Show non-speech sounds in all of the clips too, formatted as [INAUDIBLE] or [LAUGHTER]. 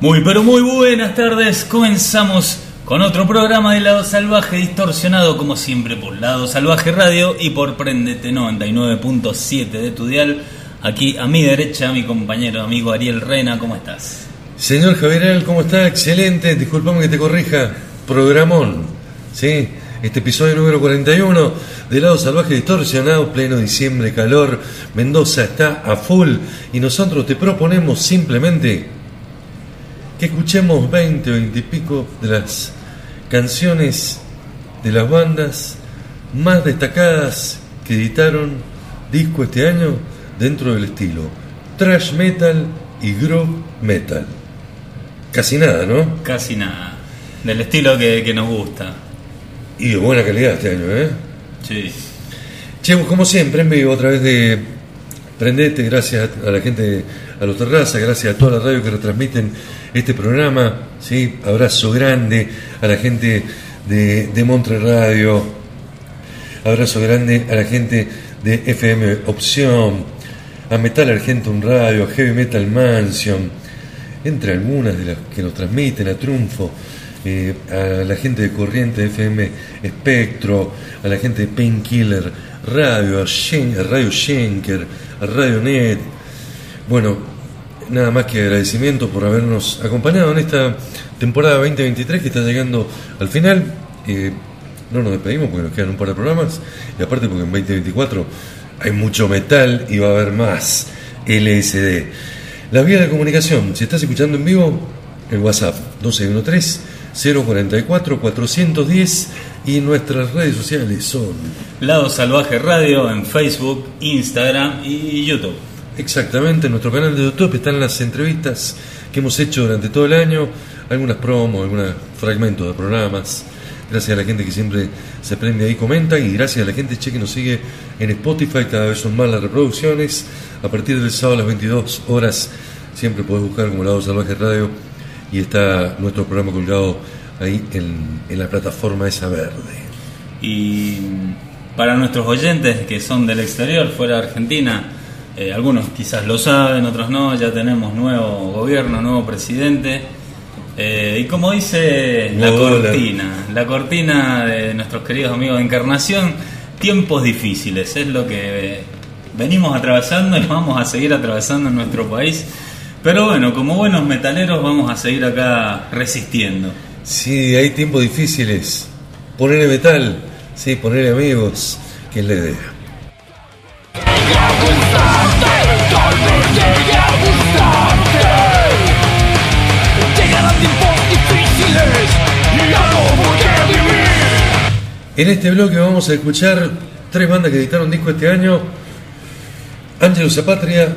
Muy pero muy buenas tardes, comenzamos con otro programa de Lado Salvaje distorsionado como siempre por Lado Salvaje Radio y por Prendete 99.7 de tu dial. Aquí a mi derecha mi compañero amigo Ariel Reina, ¿cómo estás? Señor Javieral, ¿cómo está? Excelente, disculpame que te corrija. Programón, ¿sí? Este episodio número 41 de Lado Salvaje Distorsionado, pleno diciembre, calor. Mendoza está a full y nosotros te proponemos simplemente que escuchemos 20 o 20 y pico de las canciones de las bandas más destacadas que editaron disco este año dentro del estilo thrash metal y groove metal. Casi nada, ¿no? Casi nada, del estilo que, que nos gusta. Y de buena calidad este año, ¿eh? Sí. Che, como siempre, en vivo a través de Prendete, gracias a la gente, a los terrazas, gracias a toda la radio que retransmiten este programa, ¿sí? Abrazo grande a la gente de, de Montre Radio, abrazo grande a la gente de FM Opción, a Metal Argentum Radio, a Heavy Metal Mansion, entre algunas de las que nos transmiten, a Triunfo, eh, a la gente de Corriente FM Espectro, a la gente de Painkiller Radio, Radio Schenker, Radio Net. Bueno, nada más que agradecimiento por habernos acompañado en esta temporada 2023 que está llegando al final. Eh, no nos despedimos porque nos quedan un par de programas y aparte porque en 2024 hay mucho metal y va a haber más LSD. La vía de comunicación, si estás escuchando en vivo, el WhatsApp 1213-044-410 y nuestras redes sociales son Lado Salvaje Radio en Facebook, Instagram y YouTube. exactamente en nuestro canal de YouTube, están las entrevistas que hemos hecho durante todo el año, algunas promos, algunos fragmentos de programas. Gracias a la gente que siempre se prende ahí, comenta y gracias a la gente che, que nos sigue en Spotify, cada vez son más las reproducciones. A partir del sábado a las 22 horas siempre podés buscar como Lado Salvaje Radio y está nuestro programa colgado ahí en, en la plataforma esa verde. Y para nuestros oyentes que son del exterior, fuera de Argentina, eh, algunos quizás lo saben, otros no, ya tenemos nuevo gobierno, nuevo presidente. Eh, y como dice la cortina, la cortina de nuestros queridos amigos de Encarnación, tiempos difíciles, es lo que venimos atravesando y vamos a seguir atravesando en nuestro país. Pero bueno, como buenos metaleros vamos a seguir acá resistiendo. Sí, hay tiempos difíciles. Ponerle metal, sí, ponerle amigos, que es la idea. En este bloque vamos a escuchar tres bandas que editaron disco este año. Angelus Apatria,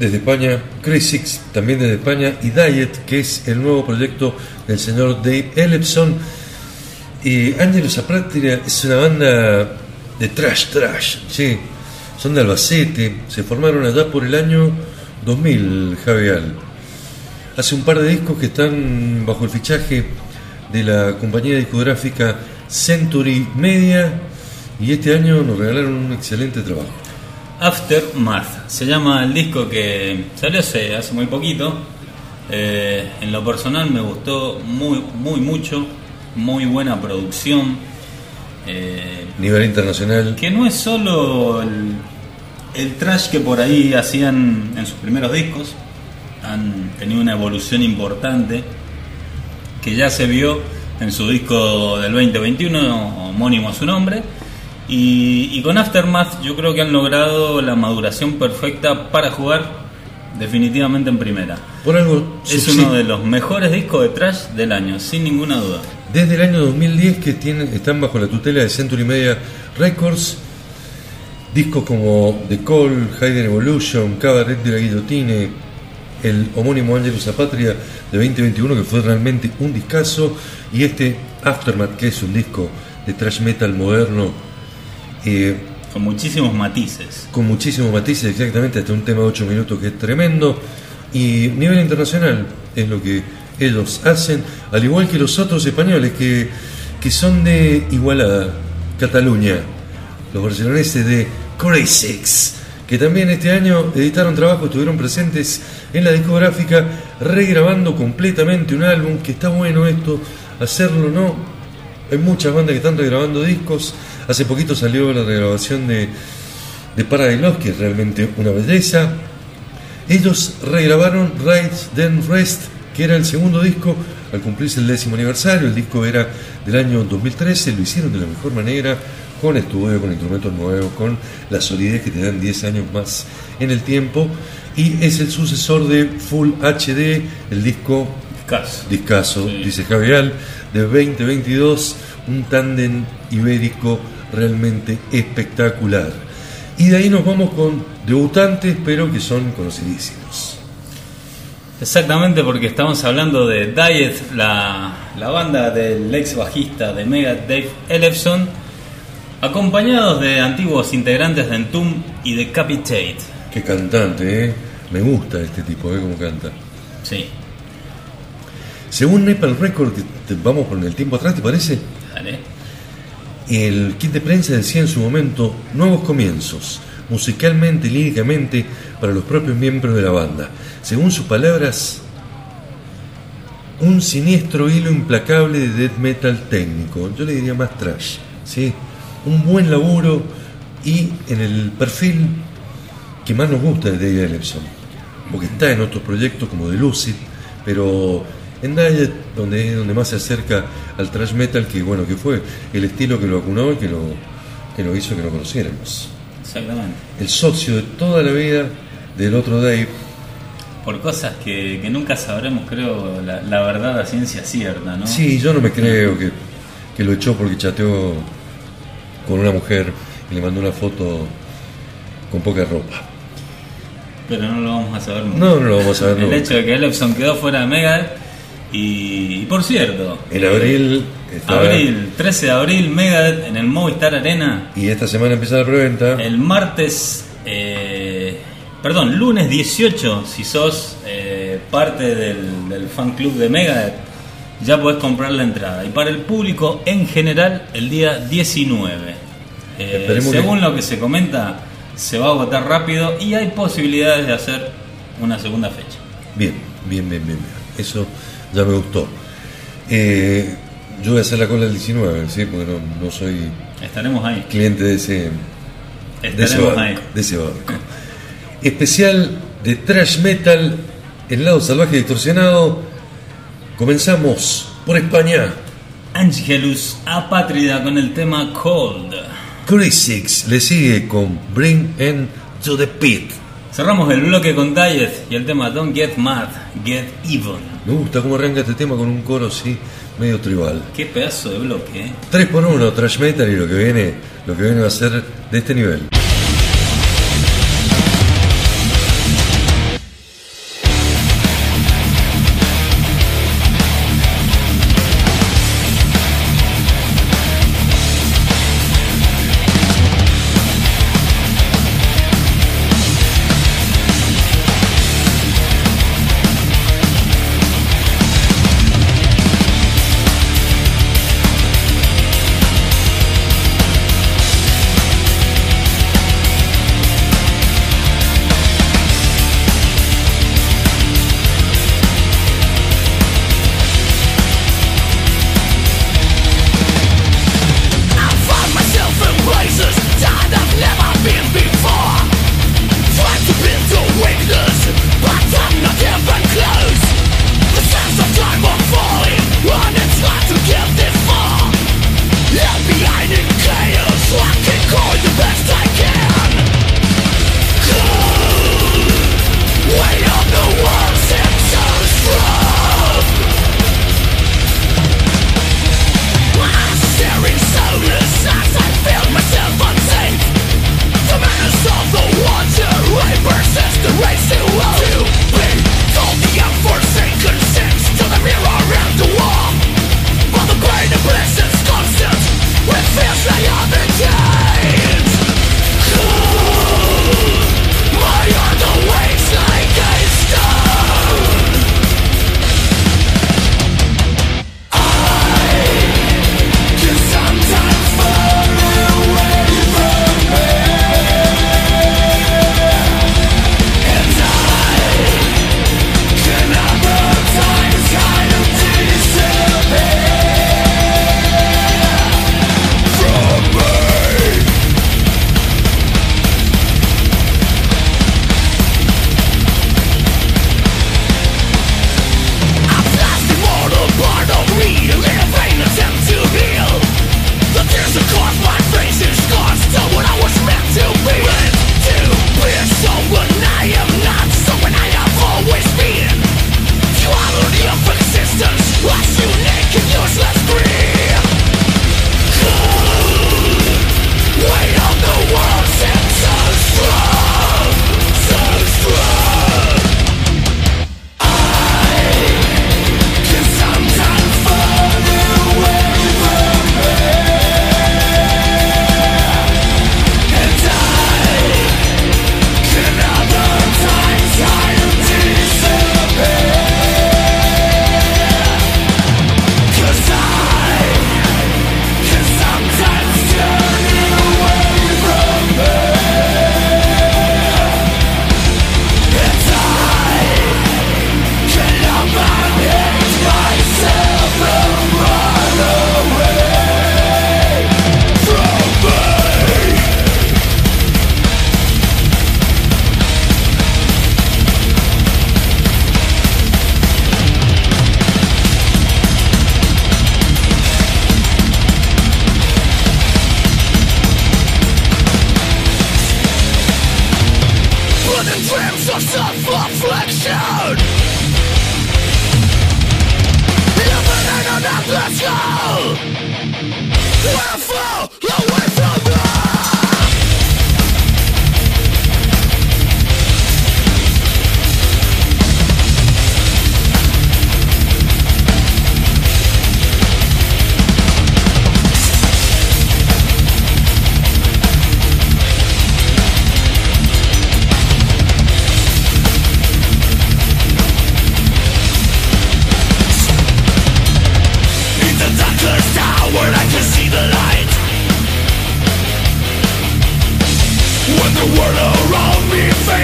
desde España, Crisix, también desde España, y Diet, que es el nuevo proyecto del señor Dave Ellefson. Y Angelus Apatria es una banda de trash, trash, sí. Son de Albacete, se formaron allá por el año 2000, Javier. Hace un par de discos que están bajo el fichaje de la compañía discográfica Century Media y este año nos regalaron un excelente trabajo. Aftermath se llama el disco que salió hace, hace muy poquito. Eh, en lo personal me gustó muy, muy mucho, muy buena producción. Eh, Nivel internacional. que no es solo el, el trash que por ahí hacían en sus primeros discos, han tenido una evolución importante que ya se vio en su disco del 2021, homónimo a su nombre, Y, y con Aftermath yo creo que han logrado la maduración perfecta para jugar definitivamente en primera. Por algo Es uno de los mejores discos de trash del año, sin ninguna duda. Desde el año 2010 que tienen, están bajo la tutela de Century Media Records, discos como The Call, Hidden Evolution, Cabaret de la Guillotine, el homónimo Angelus Apatria de 2021 que fue realmente un discazo y este Aftermath que es un disco de thrash metal moderno eh, Con muchísimos matices. con muchísimos matices, exactamente hasta un tema de 8 minutos que es tremendo. Y nivel internacional es lo que ellos hacen, al igual que los otros españoles que, que son de Igualada, Cataluña, los barceloneses de Crazy que también este año editaron trabajo, estuvieron presentes en la discográfica, regrabando completamente un álbum, que está bueno esto, hacerlo, ¿no? Hay muchas bandas que están regrabando discos. Hace poquito salió la regrabación de, de Paradise que es realmente una belleza. Ellos regrabaron Rise Then Rest, que era el segundo disco al cumplirse el décimo aniversario. El disco era del año 2013, lo hicieron de la mejor manera, con estudio, con instrumentos nuevos, con la solidez que te dan 10 años más en el tiempo. Y es el sucesor de Full HD, el disco Caso. Discaso, Sí. dice Javier, de 2022, un tándem ibérico realmente espectacular. Y de ahí nos vamos con debutantes, pero que son conocidísimos. Exactamente porque estamos hablando de Diet, la, la banda del ex bajista de Mega Dave Ellefson, acompañados de antiguos integrantes de Entomb y de Capitate. Qué cantante, ¿eh? Me gusta este tipo, ¿eh? Cómo canta. Sí, Según Nepal Record, vamos con el tiempo atrás, ¿te parece? dale. El kit de prensa decía en su momento nuevos comienzos, musicalmente y líricamente para los propios miembros de la banda. Según sus palabras, un siniestro hilo implacable de death metal técnico, yo le diría más trash, ¿sí? un buen laburo y en el perfil que más nos gusta de Dave Ellefson, porque está en otros proyectos como The Lucid, pero en Diet, donde es donde más se acerca al thrash metal, que bueno, que fue el estilo que lo acunó y que lo, que lo hizo que lo conociéramos. Exactamente. El socio de toda la vida del otro Dave, Por cosas que, que nunca sabremos, creo, la, la verdad a ciencia cierta, ¿no? sí, yo no me creo que, que lo echó porque chateó con una mujer y le mandó una foto con poca ropa. Pero no lo vamos a saber nunca. No, no lo vamos a El nunca. hecho de que Ellefson quedó fuera de Megadeth y, y por cierto, En abril estaba- abril, 13 de abril, Megadeth en el Movistar Arena y esta semana empieza la preventa. El martes, eh, perdón, lunes 18, si sos eh, parte del, del fan club de Megadeth, ya podés comprar la entrada. Y para el público en general, el día 19. Eh, Esperemos según que- lo que se comenta, se va a agotar rápido y hay posibilidades de hacer una segunda fecha. Bien, bien, bien, bien, bien. Eso ya me gustó. Eh, yo voy a hacer la cola del 19, ¿sí? porque no, no soy Estaremos ahí. cliente de ese, de ese Estaremos banco. ahí. de ese banco. Especial de Trash Metal, el lado salvaje distorsionado. Comenzamos por España. Angelus Apátrida con el tema Cold. Crisix le sigue con Bring End to the Pit. Cerramos el bloque con Diet y el tema Don't Get Mad, Get Even. Me gusta cómo arranca este tema con un coro así, medio tribal. Qué pedazo de bloque, ¿eh? 3 por 1 Trash Metal y lo que viene, lo que viene va a ser de este nivel.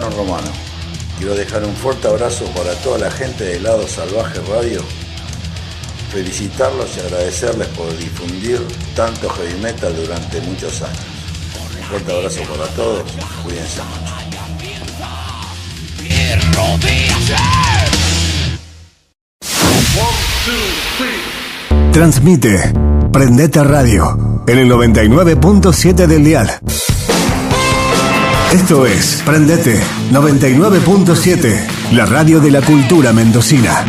Romano. Quiero dejar un fuerte abrazo para toda la gente de Lado Salvaje Radio. Felicitarlos y agradecerles por difundir tanto heavy metal durante muchos años. Un fuerte abrazo para todos. Cuídense mucho. Transmite Prendete Radio en el 99.7 del dial. Esto es Prendete 99.7, la radio de la cultura mendocina.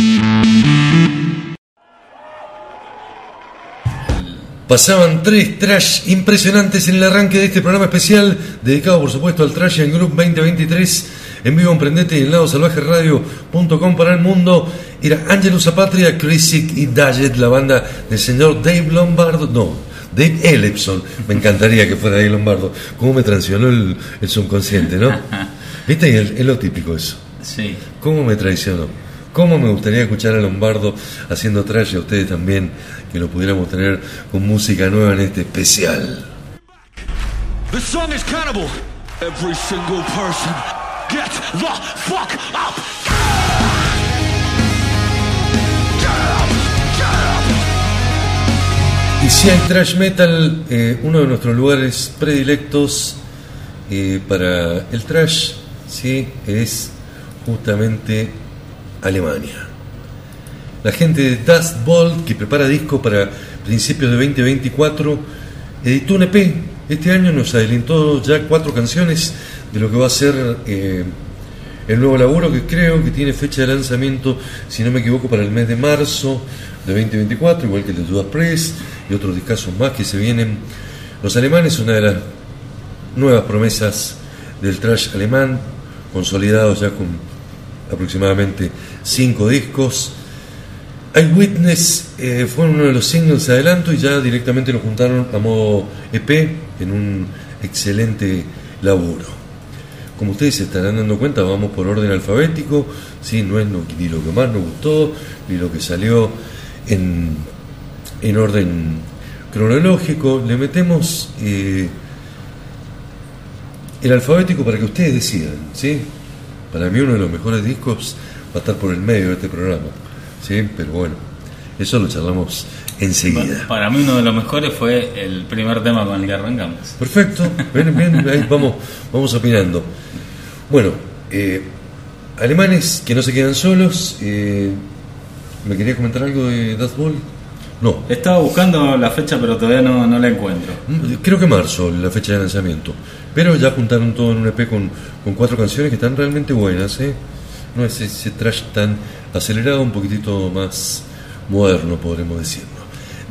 Pasaban tres trash impresionantes en el arranque de este programa especial, dedicado por supuesto al Trash and Group 2023, en vivo en Prendete y en lado salvaje radio.com para el mundo. Era Angelus Apatria, Chrisic y Dajet, la banda del señor Dave Lombardo, no, Dave Ellefson. Me encantaría que fuera Dave Lombardo. Cómo me traicionó el, el subconsciente, ¿no? ¿Viste? [LAUGHS] Y es es lo típico eso. Sí. ¿Cómo me traicionó? ¿Cómo me gustaría escuchar a Lombardo haciendo trash y a ustedes también, que lo pudiéramos tener con música nueva en este especial? The song is cannibal. Every single person, get the fuck si hay trash metal, eh, uno de nuestros lugares predilectos eh, para el trash, sí, es justamente Alemania. La gente de Dust Bolt, que prepara disco para principios de 2024, editó un EP. Este año nos adelantó ya cuatro canciones de lo que va a ser eh, el nuevo laburo, que creo que tiene fecha de lanzamiento, si no me equivoco, para el mes de marzo de 2024, igual que el de Judas Priest y otros discos más que se vienen. Los alemanes, una de las nuevas promesas del trash alemán, consolidados ya con aproximadamente cinco discos. Eyewitness eh, fue uno de los singles de adelanto y ya directamente lo juntaron a modo EP en un excelente laburo. Como ustedes se estarán dando cuenta, vamos por orden alfabético, ¿sí? no es ni lo que más nos gustó, ni lo que salió en, en orden cronológico. Le metemos eh, el alfabético para que ustedes decidan. ¿sí? Para mí uno de los mejores discos va a estar por el medio de este programa. ¿sí? Pero bueno, eso lo charlamos enseguida. Para mí uno de los mejores fue el primer tema con el que arrancamos. Perfecto, bien, bien, ahí vamos, vamos opinando. Bueno, eh, alemanes que no se quedan solos. eh, ¿Me quería comentar algo de Dust Bowl? No, Estaba buscando la fecha pero todavía no, no la encuentro. mm, creo que marzo, la fecha de lanzamiento. Pero ya juntaron todo en un EP con, con cuatro canciones que están realmente buenas. ¿eh? No es ese trash tan acelerado, un poquitito más moderno, podremos decirlo.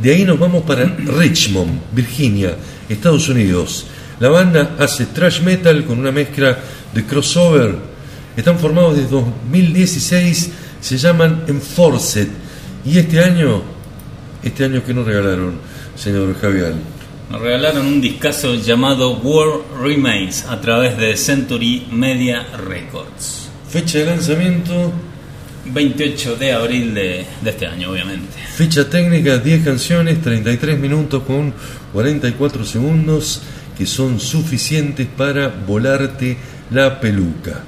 De ahí nos vamos para Richmond, Virginia, Estados Unidos. La banda hace trash metal con una mezcla de crossover. Están formados desde 2016, se llaman Enforced. Y este año, este año que nos regalaron, señor Javier. Nos regalaron un discazo llamado War Remains a través de Century Media Records. Fecha de lanzamiento, 28 de abril de, de este año, obviamente. Ficha técnica, 10 canciones, 33 minutos con 44 segundos, que son suficientes para volarte la peluca.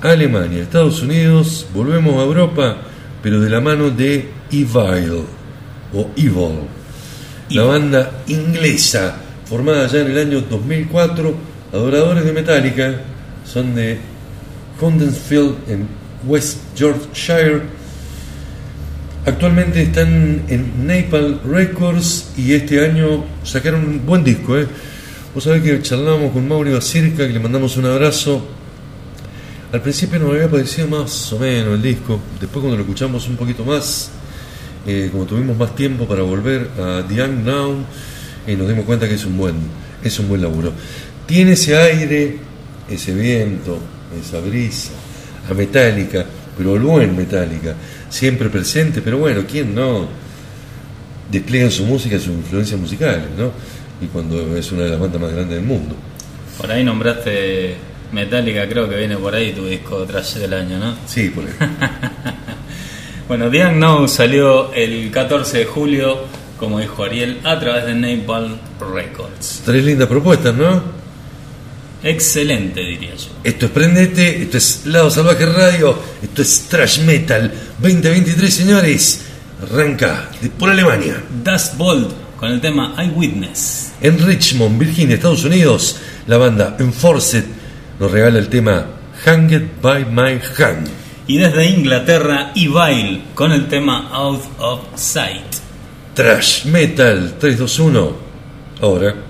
Alemania, Estados Unidos, volvemos a Europa, pero de la mano de Evil, o Evil, la banda inglesa, formada ya en el año 2004, adoradores de Metallica, son de Condensfield en West Yorkshire, Actualmente están en Napalm Records y este año sacaron un buen disco. ¿eh? Vos sabés que charlábamos con Mauro Circa, que le mandamos un abrazo. Al principio nos había parecido más o menos el disco. Después cuando lo escuchamos un poquito más, eh, como tuvimos más tiempo para volver a The Young Now, eh, nos dimos cuenta que es un buen, es un buen laburo. Tiene ese aire, ese viento, esa brisa, a Metallica, pero el buen Metallica, siempre presente, pero bueno, ¿quién no despliega en su música sus influencias musicales, ¿no? Y cuando es una de las bandas más grandes del mundo. Por ahí nombraste Metallica, creo que viene por ahí tu disco trash del año, ¿no? Sí, por ahí. [LAUGHS] Bueno, The Unknown salió el 14 de julio, como dijo Ariel, a través de Napalm Records. Tres lindas propuestas, ¿no? Excelente, diría yo. Esto es Prendete, esto es Lado Salvaje Radio, esto es Trash Metal 2023, señores. Arranca de por Alemania. Dust Bolt con el tema Eyewitness. En Richmond, Virginia, Estados Unidos, la banda Enforced nos regala el tema Hanged by My Hand. Y desde Inglaterra, Evil con el tema Out of Sight. Trash Metal 321. Ahora.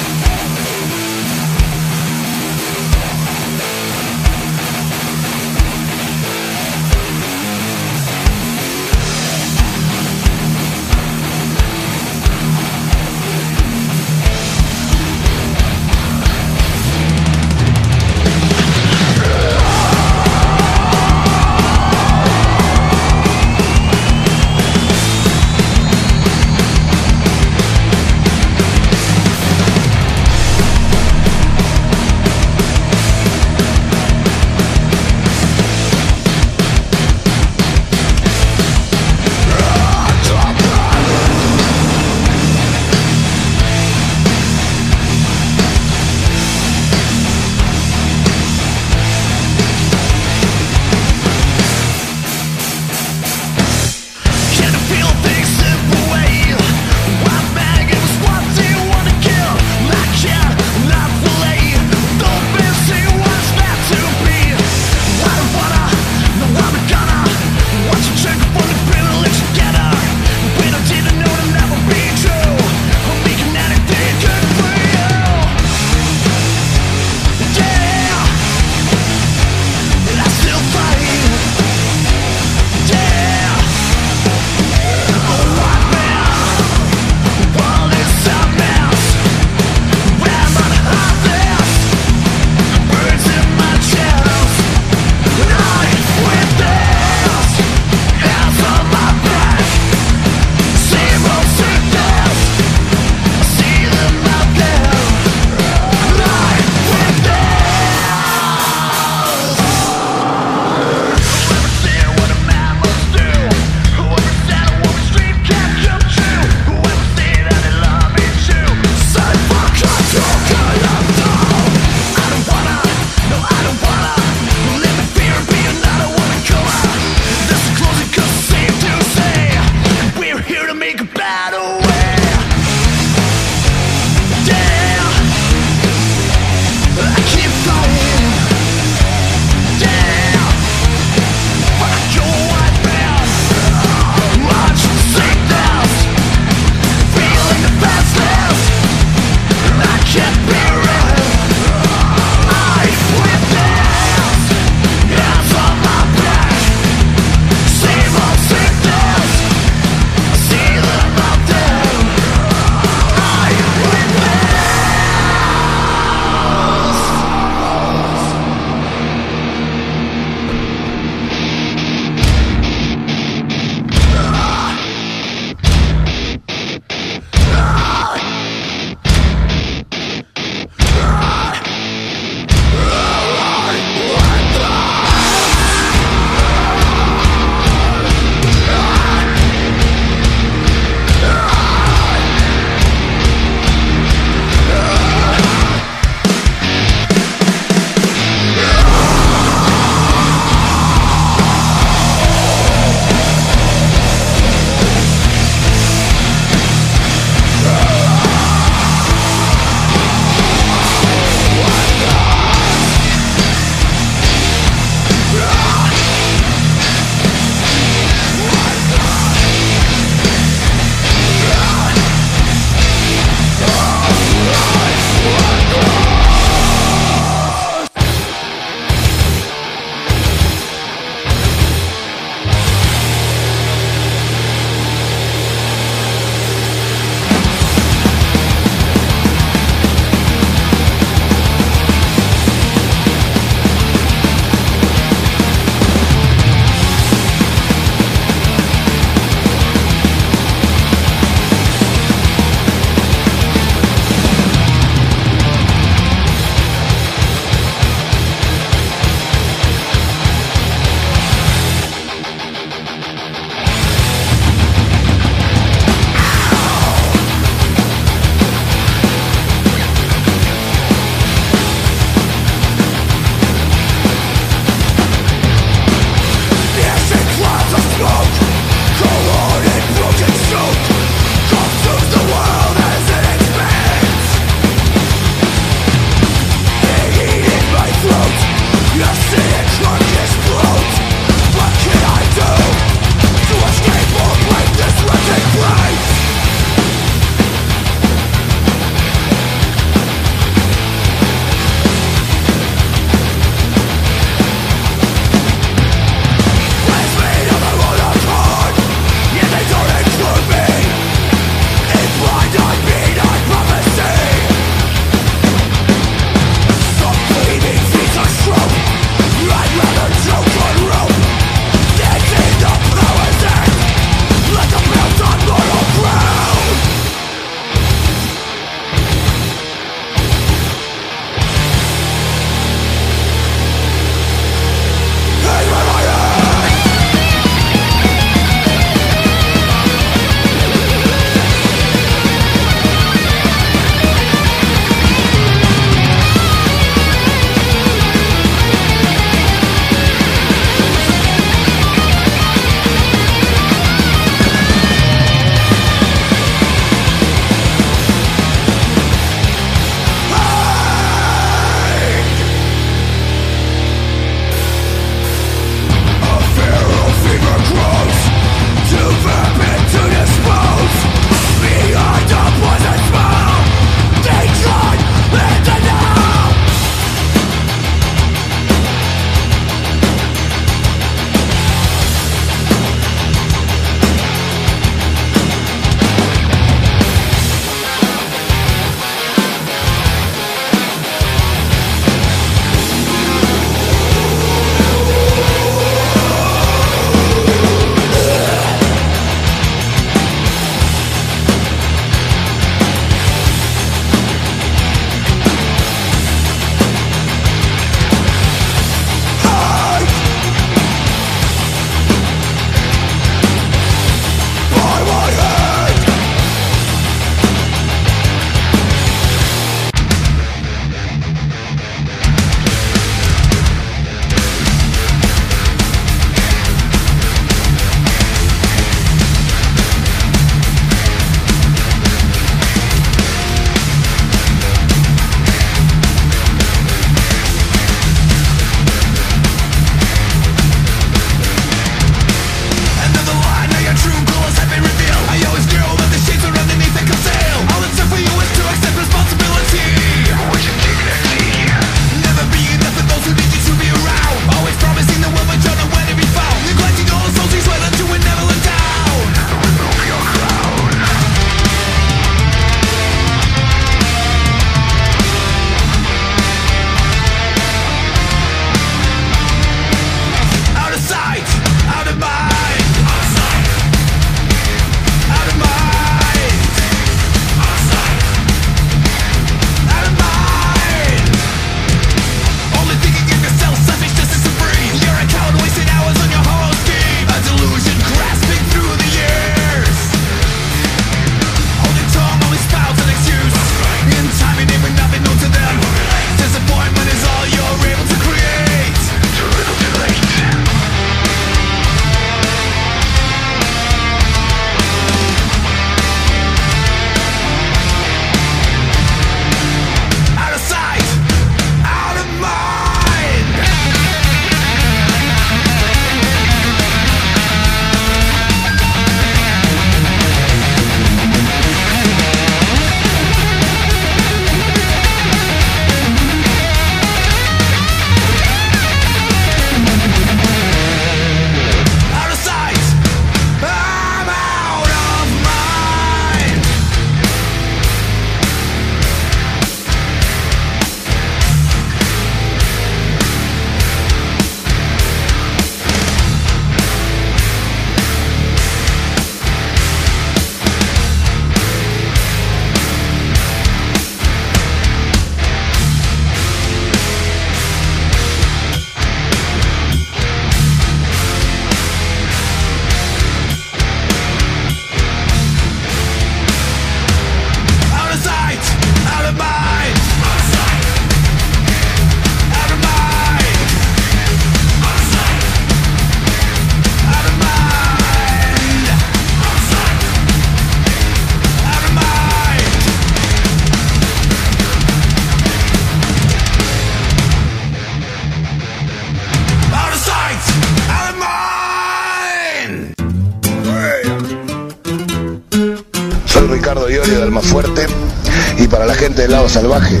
Y para la gente del lado salvaje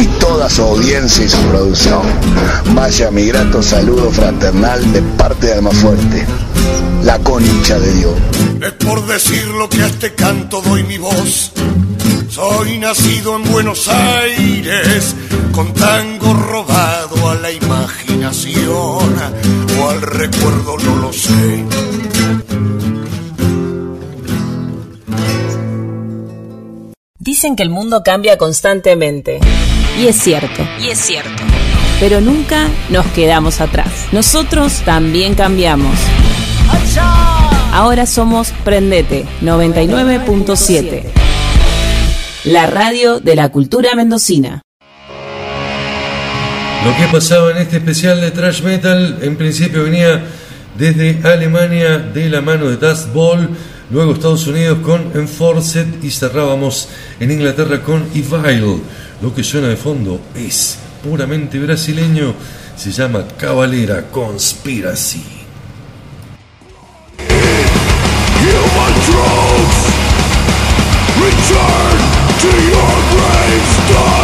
y toda su audiencia y su producción, vaya mi grato saludo fraternal de parte de Almafuerte. La concha de Dios. Es por decir lo que a este canto doy mi voz. Soy nacido en Buenos Aires, con tango robado a la imaginación o al recuerdo, Dicen que el mundo cambia constantemente. Y es cierto. Y es cierto. Pero nunca nos quedamos atrás. Nosotros también cambiamos. Ahora somos Prendete 99.7. La radio de la cultura mendocina. Lo que pasaba en este especial de Trash Metal en principio venía desde Alemania de la mano de Dust Ball, luego Estados Unidos con Enforced y cerrábamos en Inglaterra con Evil. Lo que suena de fondo es puramente brasileño, se llama Cavalera Conspiracy.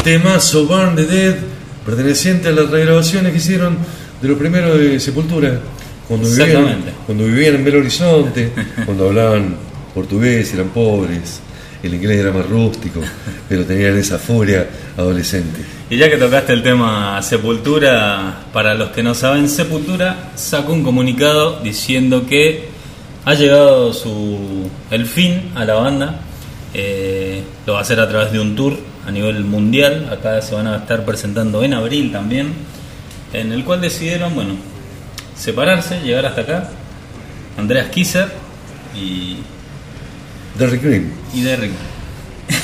Temazo Burn the Dead, perteneciente a las regrabaciones que hicieron de lo primero de Sepultura, cuando vivían, cuando vivían en Belo Horizonte, cuando hablaban portugués, eran pobres, el inglés era más rústico, pero tenían esa furia adolescente. Y ya que tocaste el tema Sepultura, para los que no saben, Sepultura sacó un comunicado diciendo que ha llegado su el fin a la banda. Eh, lo va a hacer a través de un tour a nivel mundial. Acá se van a estar presentando en abril también. En el cual decidieron, bueno, separarse, llegar hasta acá. Andreas Kisser y, Derrick Green, y Derrick.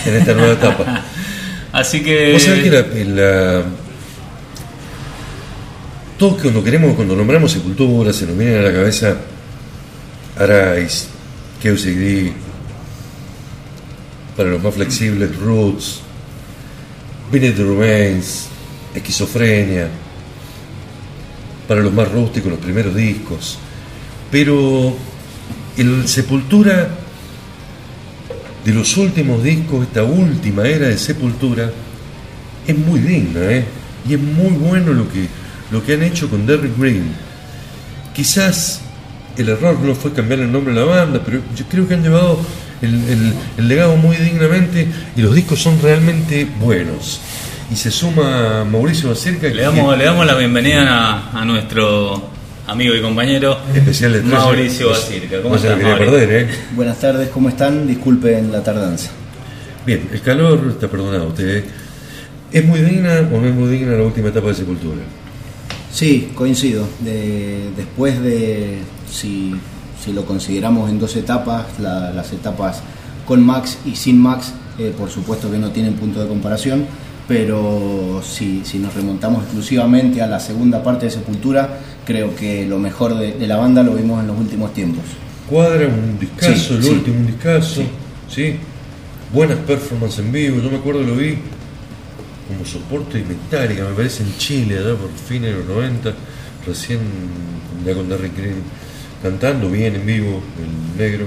en esta nueva etapa. [LAUGHS] Así que. Vos sabés que la, la- todos cuando queremos, cuando nombramos Sepultura, se nos viene a la cabeza Arais, Keusigdi, para los más flexibles, Roots, the Remains, Esquizofrenia, para los más rústicos, los primeros discos. Pero el Sepultura de los últimos discos, esta última era de Sepultura, es muy digna, ¿eh? Y es muy bueno lo que, lo que han hecho con Derrick Green. Quizás el error no fue cambiar el nombre de la banda, pero yo creo que han llevado el, legado muy dignamente y los discos son realmente buenos. Y se suma Mauricio Bacerca, Le damos, le damos la bienvenida a, a nuestro amigo y compañero especial de. Mauricio Basirca. ¿Cómo No estás, perder, ¿eh? Buenas tardes, ¿cómo están? Disculpen la tardanza. Bien, el calor está perdonado usted. ¿eh? ¿Es muy digna o no es muy digna la última etapa de Sepultura? Sí, coincido. De- después de, si, si lo consideramos en dos etapas, la- las etapas con Max y sin Max, eh, por supuesto que no tienen punto de comparación, pero si, si nos remontamos exclusivamente a la segunda parte de Sepultura, creo que lo mejor de, de la banda lo vimos en los últimos tiempos. Cuadra, un discazo, Sí, el sí. último un discazo, ¿sí? Buenas performances en vivo, yo me acuerdo lo vi como soporte y metálica, me parece en Chile, allá por fines de los 90, recién ya con Derrick Green cantando bien en vivo, el negro,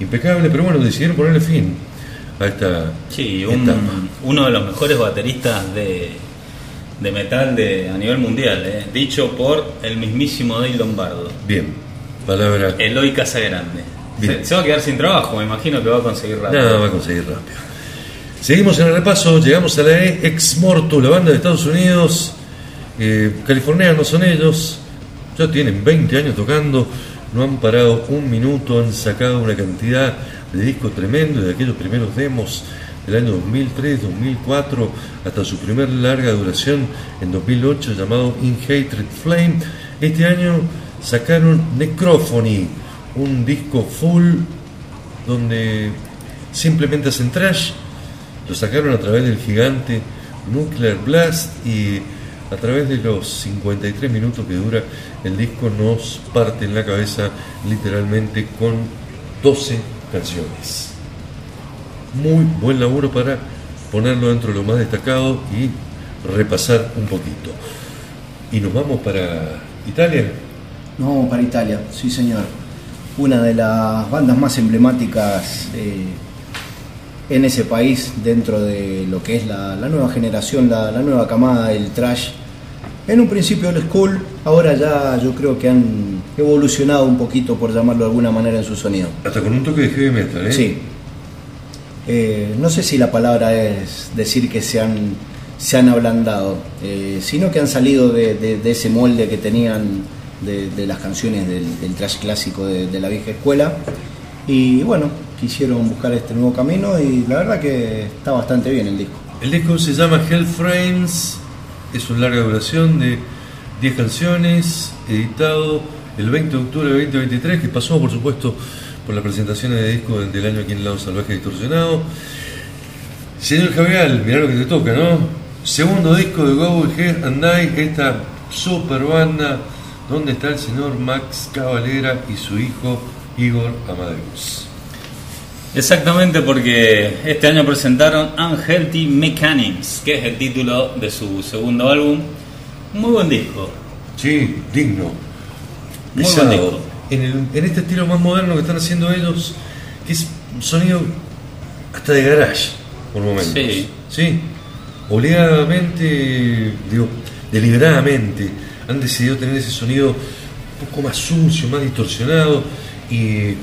impecable, pero bueno, decidieron ponerle fin a esta Sí, un- etapa. uno de los mejores bateristas de, de metal de, a nivel mundial, eh, dicho por el mismísimo Dave Lombardo, Bien, palabra... Eloy Casagrande. Se, se va a quedar sin trabajo, me imagino que va a conseguir rápido. Nada, va a conseguir rápido. Seguimos en el repaso, llegamos a la Ex Morto, la banda de Estados Unidos. Eh, californianos son ellos, ya tienen 20 años tocando, no han parado un minuto, han sacado una cantidad de discos tremendos de aquellos primeros demos del año 2003, 2004, hasta su primer larga duración en 2008 llamado In Hatred Flame. Este año sacaron Necrophony, un disco full donde simplemente hacen trash. Lo sacaron a través del gigante Nuclear Blast y a través de los 53 minutos que dura el disco nos parte en la cabeza literalmente con 12 canciones. Muy buen laburo para ponerlo dentro de lo más destacado y repasar un poquito. Y nos vamos para Italia. Nos vamos para Italia, sí señor. Una de las bandas más emblemáticas eh, en ese país dentro de lo que es la, nueva generación, la, la nueva camada del trash. En un principio el school, ahora ya yo creo que han evolucionado un poquito, por llamarlo de alguna manera, en su sonido. Hasta con un toque de heavy metal, ¿eh? Sí. Eh, no sé si la palabra es decir que se han, se han ablandado, eh, sino que han salido de, de- de ese molde que tenían de, de las canciones del, del trash clásico de, de la vieja escuela. Y bueno, quisieron buscar este nuevo camino y la verdad que está bastante bien el disco. El disco se llama Hell Frames, es una larga duración de 10 canciones, editado el 20 de octubre de 2023, que pasó por supuesto por las presentaciones de disco del año aquí en Lado Salvaje Distorsionado. Señor Javier, mirá lo que te toca, ¿no? Segundo disco de Go Ahead and Die, esta super banda donde está el señor Max Cavalera y su hijo Igor Amadeus. Exactamente porque este año presentaron Unhealthy Mechanics, que es el título de su segundo álbum. Muy buen disco. Sí, digno. Muy Pesado. buen disco. En, el- en este estilo más moderno que están haciendo ellos, que es un sonido hasta de garage, por momentos. Sí. Sí. Obligadamente, digo, deliberadamente, han decidido tener ese sonido un poco más sucio, más distorsionado y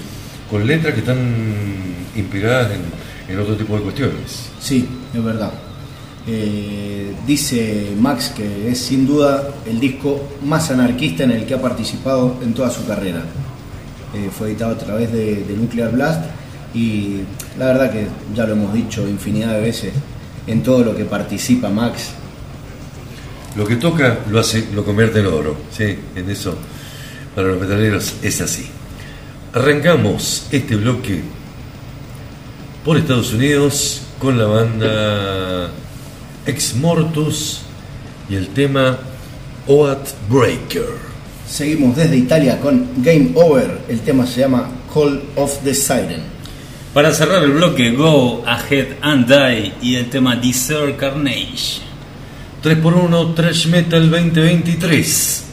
con letras que están inspiradas en, en otro tipo de cuestiones. Sí, es verdad. Eh, dice Max que es sin duda el disco más anarquista en el que ha participado en toda su carrera. Eh, fue editado a través de, de Nuclear Blast y la verdad que ya lo hemos dicho infinidad de veces, en todo lo que participa Max, Lo que toca lo hace, lo convierte en oro, sí, en eso para los metaleros es así. Arrancamos este bloque por Estados Unidos con la banda Ex Mortus y el tema Oat Breaker. seguimos desde Italia con Game Over, el tema se llama Call of the Siren. Para cerrar el bloque, Go Ahead and Die y el tema Desert Carnage. 3x1 Trash Metal 2023.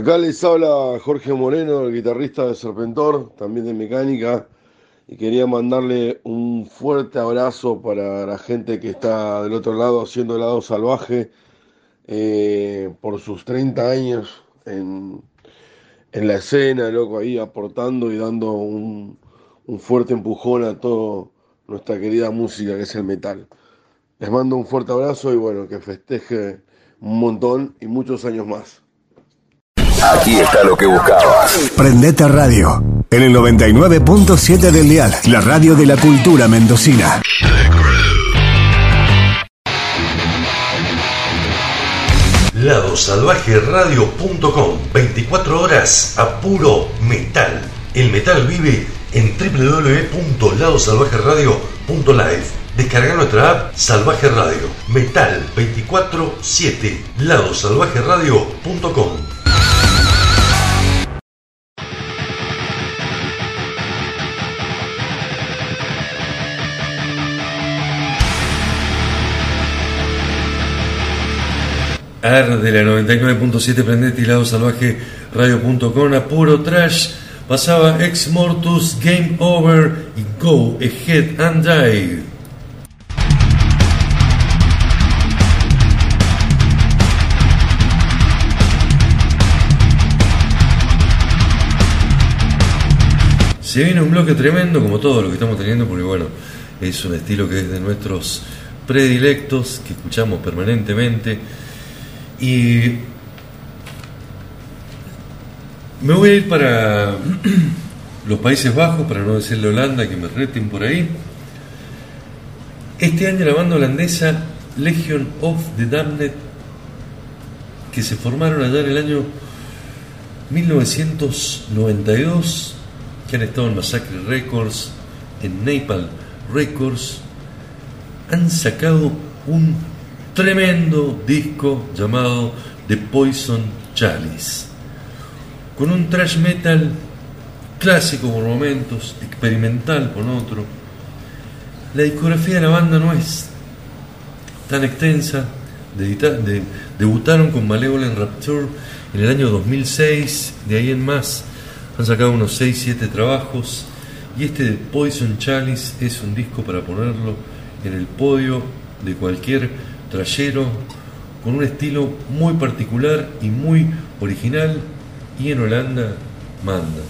Acá les habla Jorge Moreno, el guitarrista de Serpentor, también de mecánica, y quería mandarle un fuerte abrazo para la gente que está del otro lado haciendo el lado salvaje eh, por sus 30 años en, en la escena, loco, ahí aportando y dando un, un fuerte empujón a toda nuestra querida música que es el metal. Les mando un fuerte abrazo y bueno, que festeje un montón y muchos años más. Aquí está lo que buscabas. Prendete Radio, en el 99.7 del Dial, la radio de la cultura mendocina. Ladosalvajeradio.com 24 horas a puro metal. El metal vive en www.ladosalvajeradio.live. Descarga nuestra app Salvaje Radio. Metal 24-7. Ladosalvajeradio.com Arde la 99.7 Prendete y Lado Salvaje Radio.com a puro trash pasaba Ex Mortus Game Over y Go Ahead and Die. Se viene un bloque tremendo como todo lo que estamos teniendo porque bueno, es un estilo que es de nuestros predilectos que escuchamos permanentemente y me voy a ir para los Países Bajos, para no decirle Holanda, que me reten por ahí. Este año la banda holandesa Legion of the Damned, que se formaron allá en el año 1992, que han estado en Massacre Records, en Napalm Records, han sacado un tremendo disco llamado The Poison Chalice, con un thrash metal clásico por momentos, experimental por otro. La discografía de la banda no es tan extensa, de, debutaron con Malevolent Rapture en el año 2006, de ahí en más han sacado unos 6-7 trabajos. Y este The Poison Chalice es un disco para ponerlo en el podio de cualquier trayero, con un estilo muy particular y muy original, y en Holanda manda.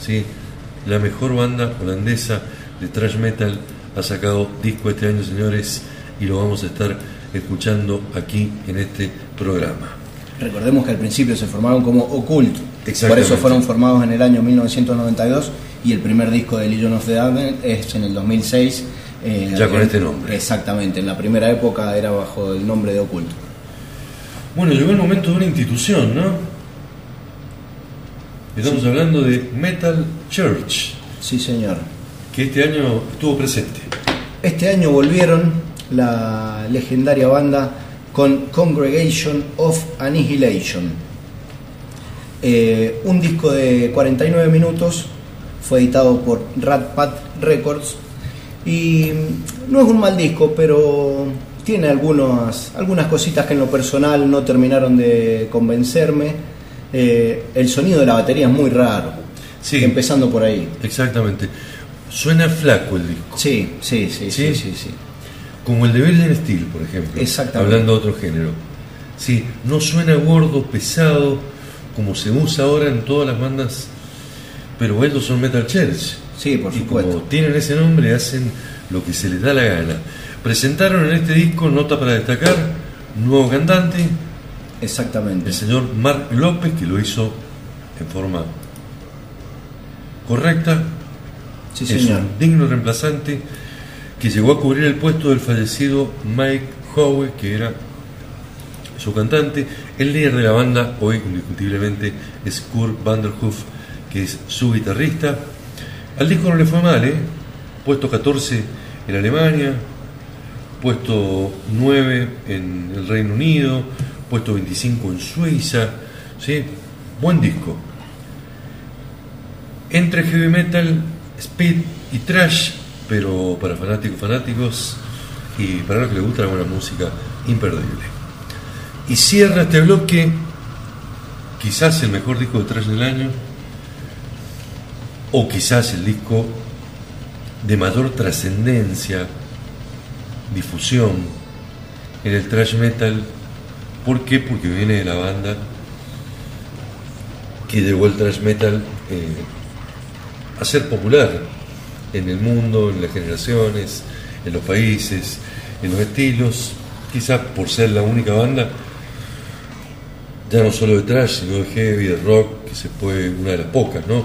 ¿sí? La mejor banda holandesa de thrash metal ha sacado disco este año, señores, y lo vamos a estar escuchando aquí en este programa. Recordemos que al principio se formaron como Occult, por eso fueron formados en el año 1992 y el primer disco de Legion of the Damned es en el 2006 eh, ya con este nombre. Exactamente, en la primera época era bajo el nombre de Oculto. Bueno, llegó el momento de una institución, ¿no? Estamos hablando de Metal Church. Sí, señor. Que este año estuvo presente. Este año volvieron la legendaria banda con Congregation of Annihilation. Eh, un disco de 49 minutos fue editado por Rat Pat Records y no es un mal disco, pero tiene algunas, algunas cositas que en lo personal no terminaron de convencerme. Eh, el sonido de la batería es muy raro. Sí, empezando por ahí. Exactamente. Suena flaco el disco. Sí, sí, sí, sí, sí, sí. Como el de Belden Steel, por ejemplo. Exactamente. Hablando de otro género. Sí, no suena gordo, pesado, como se usa ahora en todas las bandas, pero ellos son Metal Church. Sí, por y como tienen ese nombre, hacen lo que se les da la gana. Presentaron en este disco, nota para destacar, nuevo cantante. Exactamente. El señor Mark López, que lo hizo en forma correcta. Sí, señor. un digno reemplazante que llegó a cubrir el puesto del fallecido Mike Howe, que era su cantante. El líder de la banda, hoy indiscutiblemente, es Kurt Vanderhoof, que es su guitarrista. Al disco no le fue mal, ¿eh? Puesto 14 en Alemania, puesto 9 en el Reino Unido, puesto 25 en Suiza, ¿sí? Buen disco. Entre heavy metal, speed y trash, pero para fanáticos, fanáticos y para los que les gusta la buena música, imperdible. Y cierra este bloque quizás el mejor disco de trash del año, o quizás el disco de mayor trascendencia, difusión en el thrash metal. ¿Por qué? Porque viene de la banda que llevó el thrash metal eh, a ser popular en el mundo, en las generaciones, en los países, en los estilos, quizás por ser la única banda, ya no solo de thrash, sino de heavy, de rock, que se puede, una de las pocas, ¿no?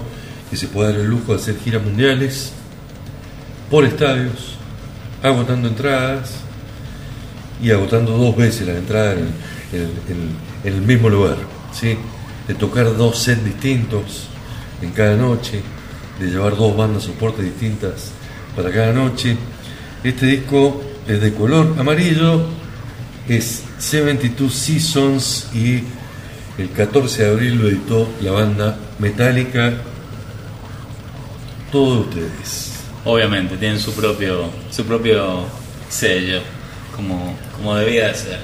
Que se puede dar el lujo de hacer giras mundiales por estadios, agotando entradas y agotando dos veces las entradas en, el mismo lugar, ¿sí? De tocar dos sets distintos en cada noche, de llevar dos bandas soporte distintas para cada noche. Este disco es de color amarillo, es 72 Seasons y el 14 de abril lo editó la banda Metallica. Todos ustedes. Obviamente, tienen su propio, su propio sello, como, como debía de ser.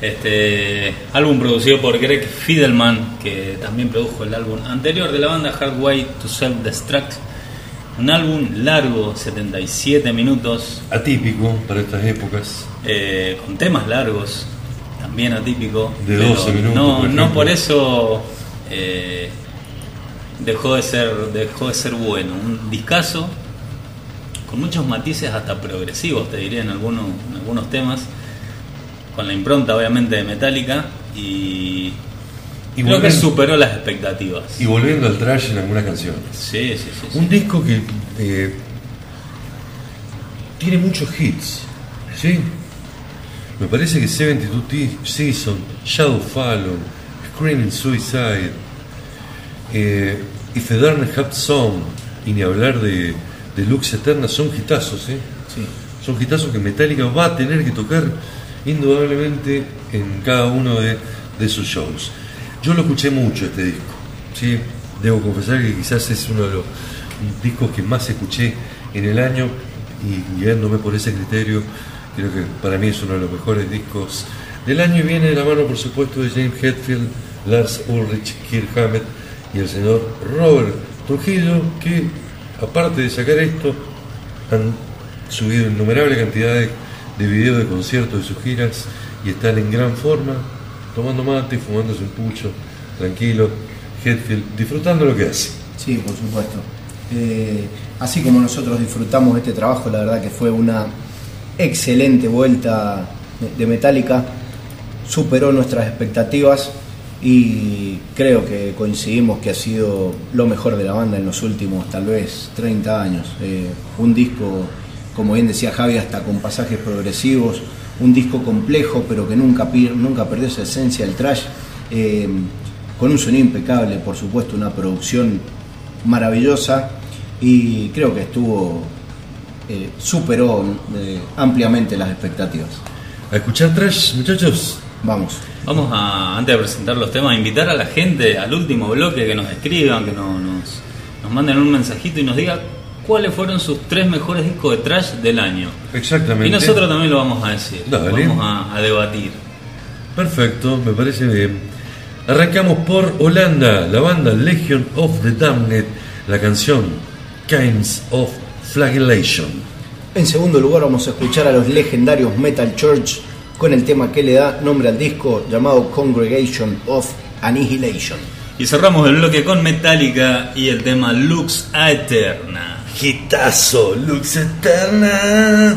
Este álbum producido por Greg Fidelman, que también produjo el álbum anterior de la banda Hard Way to Self Destruct. Un álbum largo, 77 minutos. Atípico para estas épocas. Eh, con temas largos, también atípico. De 12 minutos. No por, no por eso eh, dejó, de ser, dejó de ser bueno. Un discazo con muchos matices hasta progresivos, te diría, en algunos, en algunos temas, con la impronta obviamente de Metallica y, Y creo que superó las expectativas. Y volviendo al trash en algunas canciones. Sí, sí, sí. sí. Un disco que eh, tiene muchos hits, ¿sí? Me parece que 72 T- Season, Shadow Fallen, Screaming Suicide, eh, If Darn Have Song, y ni hablar de, de Lux Eterna, son hitazos, ¿sí? Sí. Son hitazos que Metallica va a tener que tocar indudablemente en cada uno de, de sus shows. Yo lo escuché mucho este disco, ¿sí? debo confesar que quizás es uno de los discos que más escuché en el año y guiándome por ese criterio, creo que para mí es uno de los mejores discos del año y viene de la mano por supuesto de James Hetfield, Lars Ulrich, Kirk Hammett y el señor Robert Trujillo que aparte de sacar esto han subido innumerables cantidades de videos de conciertos de sus giras y están en gran forma, tomando mate, fumándose un pucho, tranquilo, Hetfield, disfrutando lo que hace. Sí, por supuesto. Eh, así como nosotros disfrutamos este trabajo, la verdad que fue una excelente vuelta de Metallica, superó nuestras expectativas y creo que coincidimos que ha sido lo mejor de la banda en los últimos tal vez 30 años. Eh, un disco, como bien decía Javi, hasta con pasajes progresivos, un disco complejo pero que nunca, nunca perdió esa esencia del trash. Eh, con un sonido impecable, por supuesto, una producción maravillosa y creo que estuvo, eh, superó eh, ampliamente las expectativas. A escuchar trash, muchachos. Vamos. Vamos a, antes de presentar los temas, a invitar a la gente al último bloque que nos escriban, que no- nos, nos manden un mensajito y nos diga cuáles fueron sus tres mejores discos de trash del año. Exactamente. Y nosotros también lo vamos a decir, Dale. vamos a, a debatir. Perfecto, me parece bien. Arrancamos por Holanda, la banda Legion of the Damned, la canción Kinds of Flagellation. En segundo lugar vamos a escuchar a los legendarios Metal Church con el tema que le da nombre al disco llamado Congregation of Annihilation. Y cerramos el bloque con Metallica y el tema Lux Aeterna. Hitazo, Lux Eterna.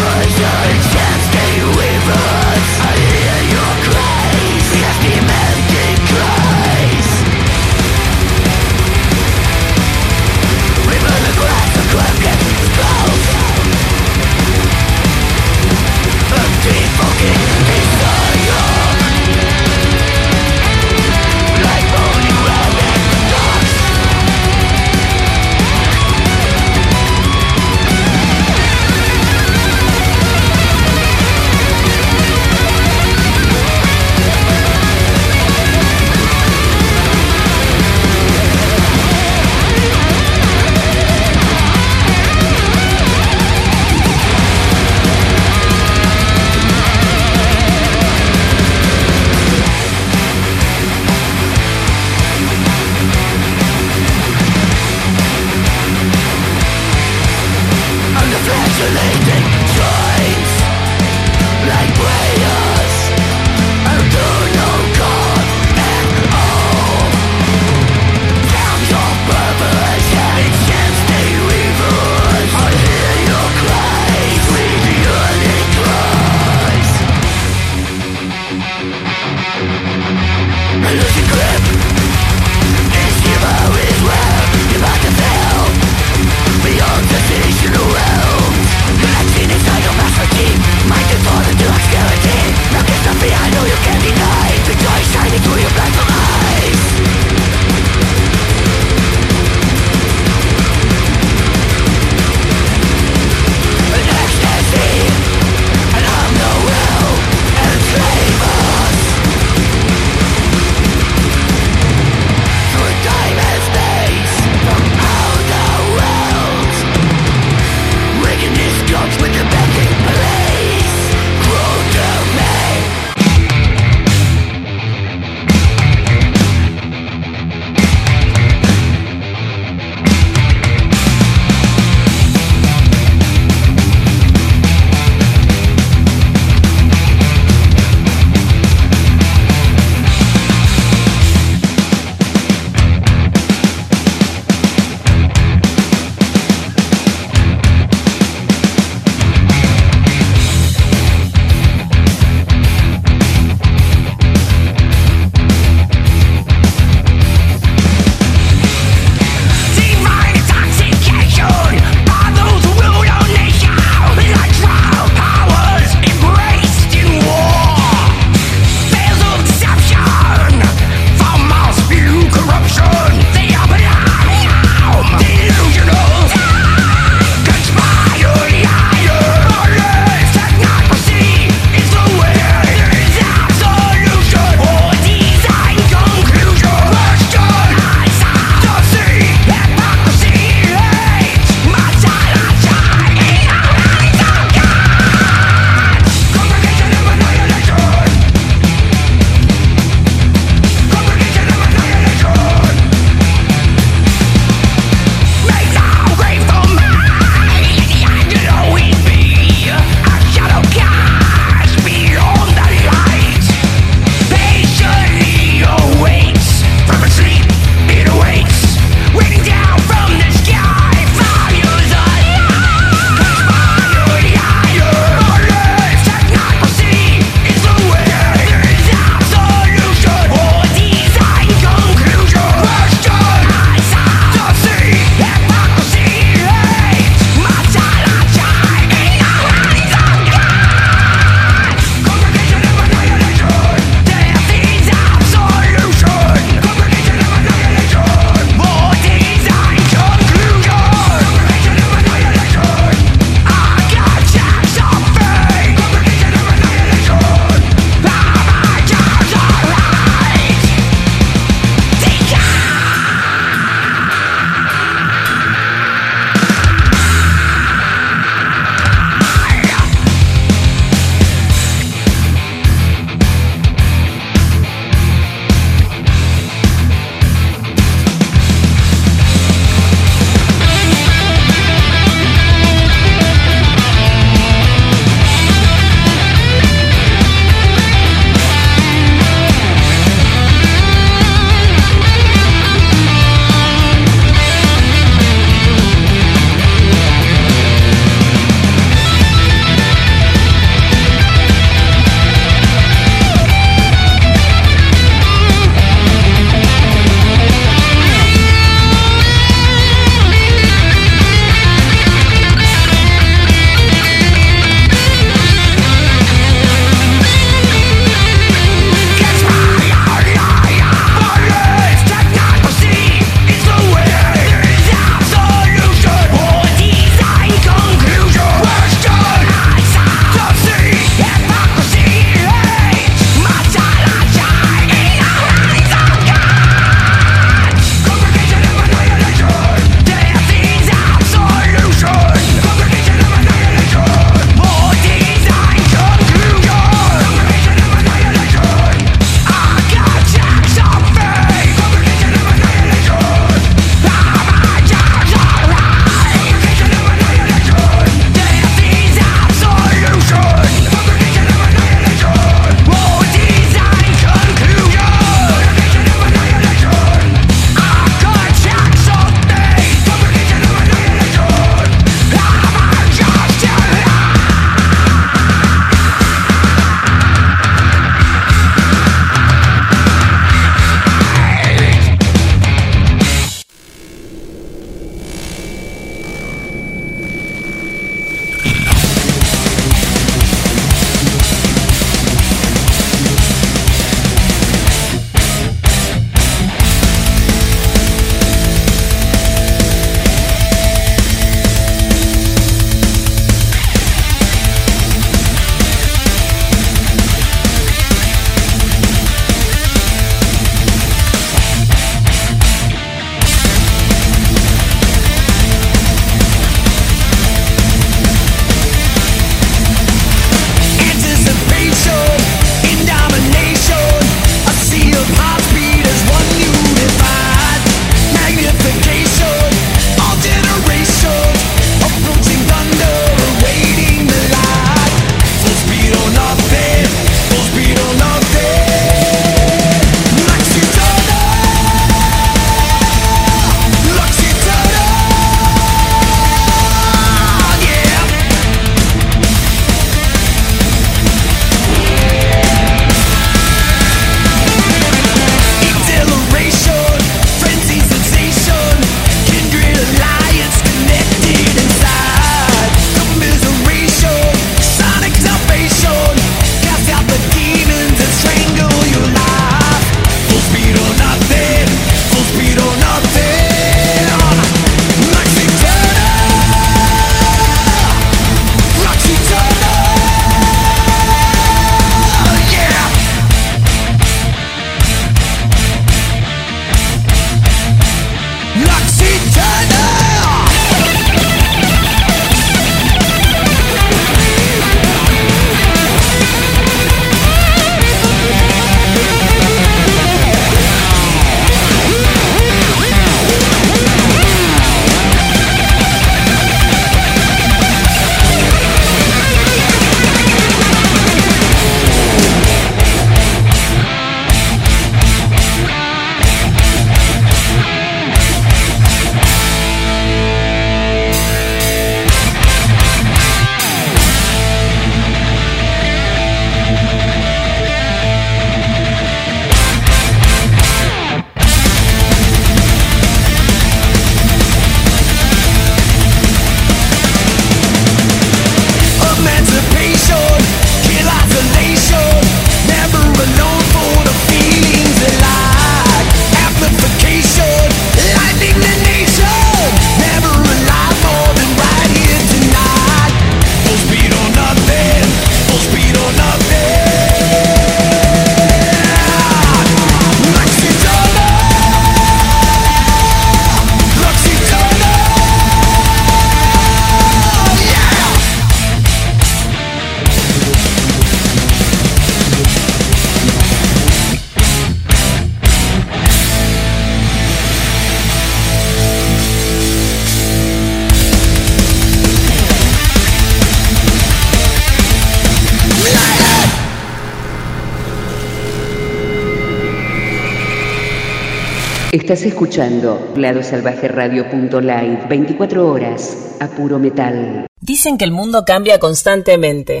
Estás escuchando ladosalvajeradio.live 24 horas a puro metal. Dicen que el mundo cambia constantemente.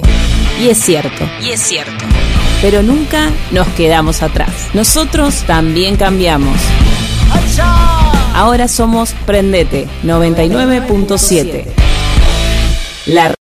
Y es cierto. Y es cierto. Pero nunca nos quedamos atrás. Nosotros también cambiamos. Ahora somos Prendete 99.7. La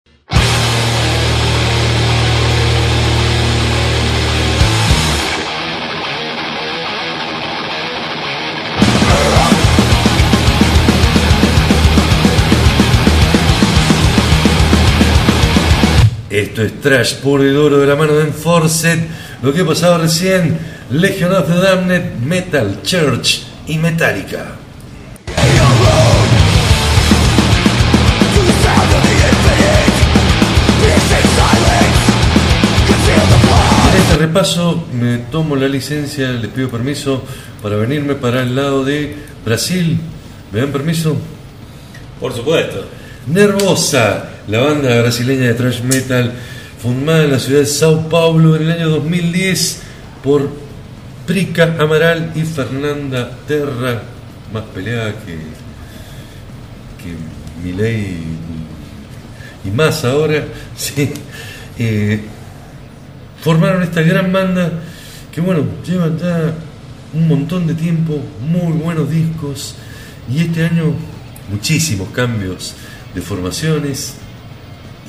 Esto es Trash por el oro de la mano de Enforced. Lo que pasaba recién, Legion of the Damned, Metal Church y Metallica. En este repaso me tomo la licencia, les pido permiso para venirme para el lado de Brasil. ¿Me dan permiso? Por supuesto. Nervosa, la banda brasileña de thrash metal formada en la ciudad de Sao Paulo en el año 2010 por Prica Amaral y Fernanda Terra, más peleada que, que y más ahora, [LAUGHS] sí, eh, formaron esta gran banda que bueno, llevan ya un montón de tiempo, muy buenos discos y este año muchísimos cambios de formaciones.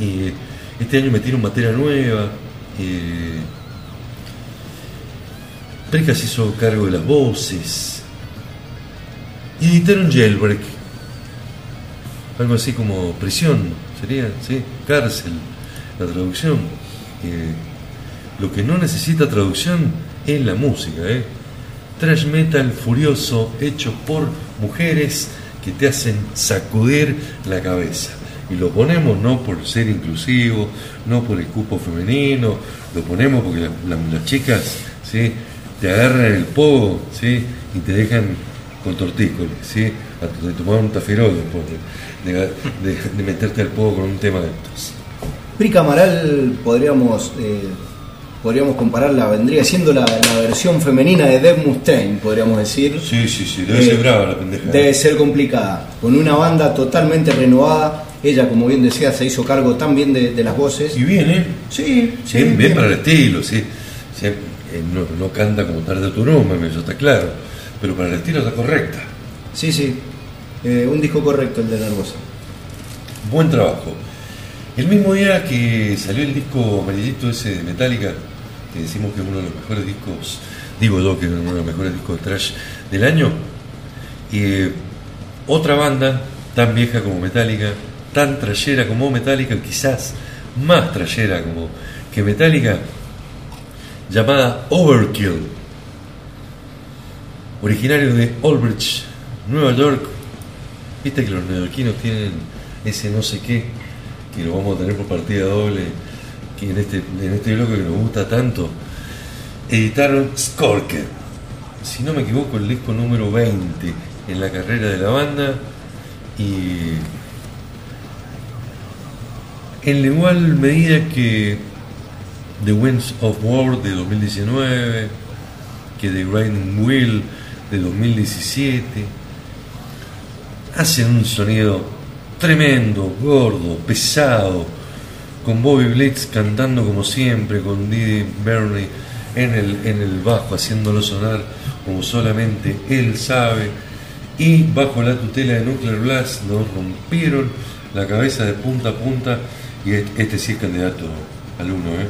Y este año metieron materia nueva. Eh, se hizo cargo de las voces. Editaron Jailbreak. Algo así como prisión, sería, ¿sí? Cárcel, la traducción. Eh, lo que no necesita traducción es la música, ¿eh? Trash metal furioso hecho por mujeres que te hacen sacudir la cabeza. Y lo ponemos no por ser inclusivo, no por el cupo femenino, lo ponemos porque la- la- las chicas ¿sí? te agarran el pogo ¿sí? y te dejan con tortícolis, ¿sí? a de tomar un tafirol después de, de- de- meterte al pogo con un tema de estos. Prica Amaral podríamos eh, podríamos compararla, vendría siendo la, la versión femenina de Deb Mustaine, podríamos decir. Sí, sí, sí, debe ser brava la pendeja. Debe ser complicada. Con una banda totalmente renovada, ella, como bien decía, se hizo cargo también de, de las voces. Y bien, ¿eh? Sí, sí. bien, bien para el estilo, sí. Sí, eh, no, no canta como tarde tu nombre, eso está claro. Pero para el estilo está correcta. Sí, sí. Eh, un disco correcto el de Nervosa. Buen trabajo. El mismo día que salió el disco amarillito ese de Metallica, que decimos que es uno de los mejores discos, digo yo que es uno de los mejores discos de trash del año, eh, otra banda tan vieja como Metallica, tan trayera como Metallica, quizás más trayera como que Metallica, llamada Overkill, originario de Aldrich, Nueva York. Viste que los neoyorquinos tienen ese no sé qué, que lo vamos a tener por partida doble, que en este, en este bloque que nos gusta tanto. Editaron Skorker, si no me equivoco, el disco número 20 en la carrera de la banda. Y en la igual medida que The Winds of War de 2019, que The Grinding Wheel de 2017, hacen un sonido tremendo, gordo, pesado, con Bobby Blitz cantando como siempre, con Didi Bernie en el, en el bajo, haciéndolo sonar como solamente él sabe, y bajo la tutela de Nuclear Blast nos rompieron la cabeza de punta a punta, y este, este sí es candidato al uno, ¿eh?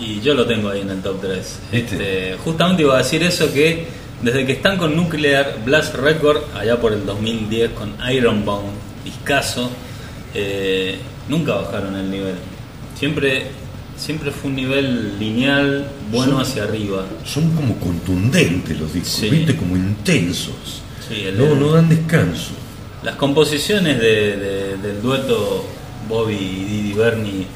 Y yo lo tengo ahí en el top 3. Este, justamente iba a decir eso que desde que están con Nuclear Blast Record, allá por el 2010 con Ironbound, discaso, eh, nunca bajaron el nivel. Siempre, siempre fue un nivel lineal, bueno Son- hacia arriba. Son como contundentes los discos, Sí. ¿viste? Como intensos. Sí, el- no, no dan descanso. Las composiciones de- de- del dueto Bobby y Didi Bernie eh,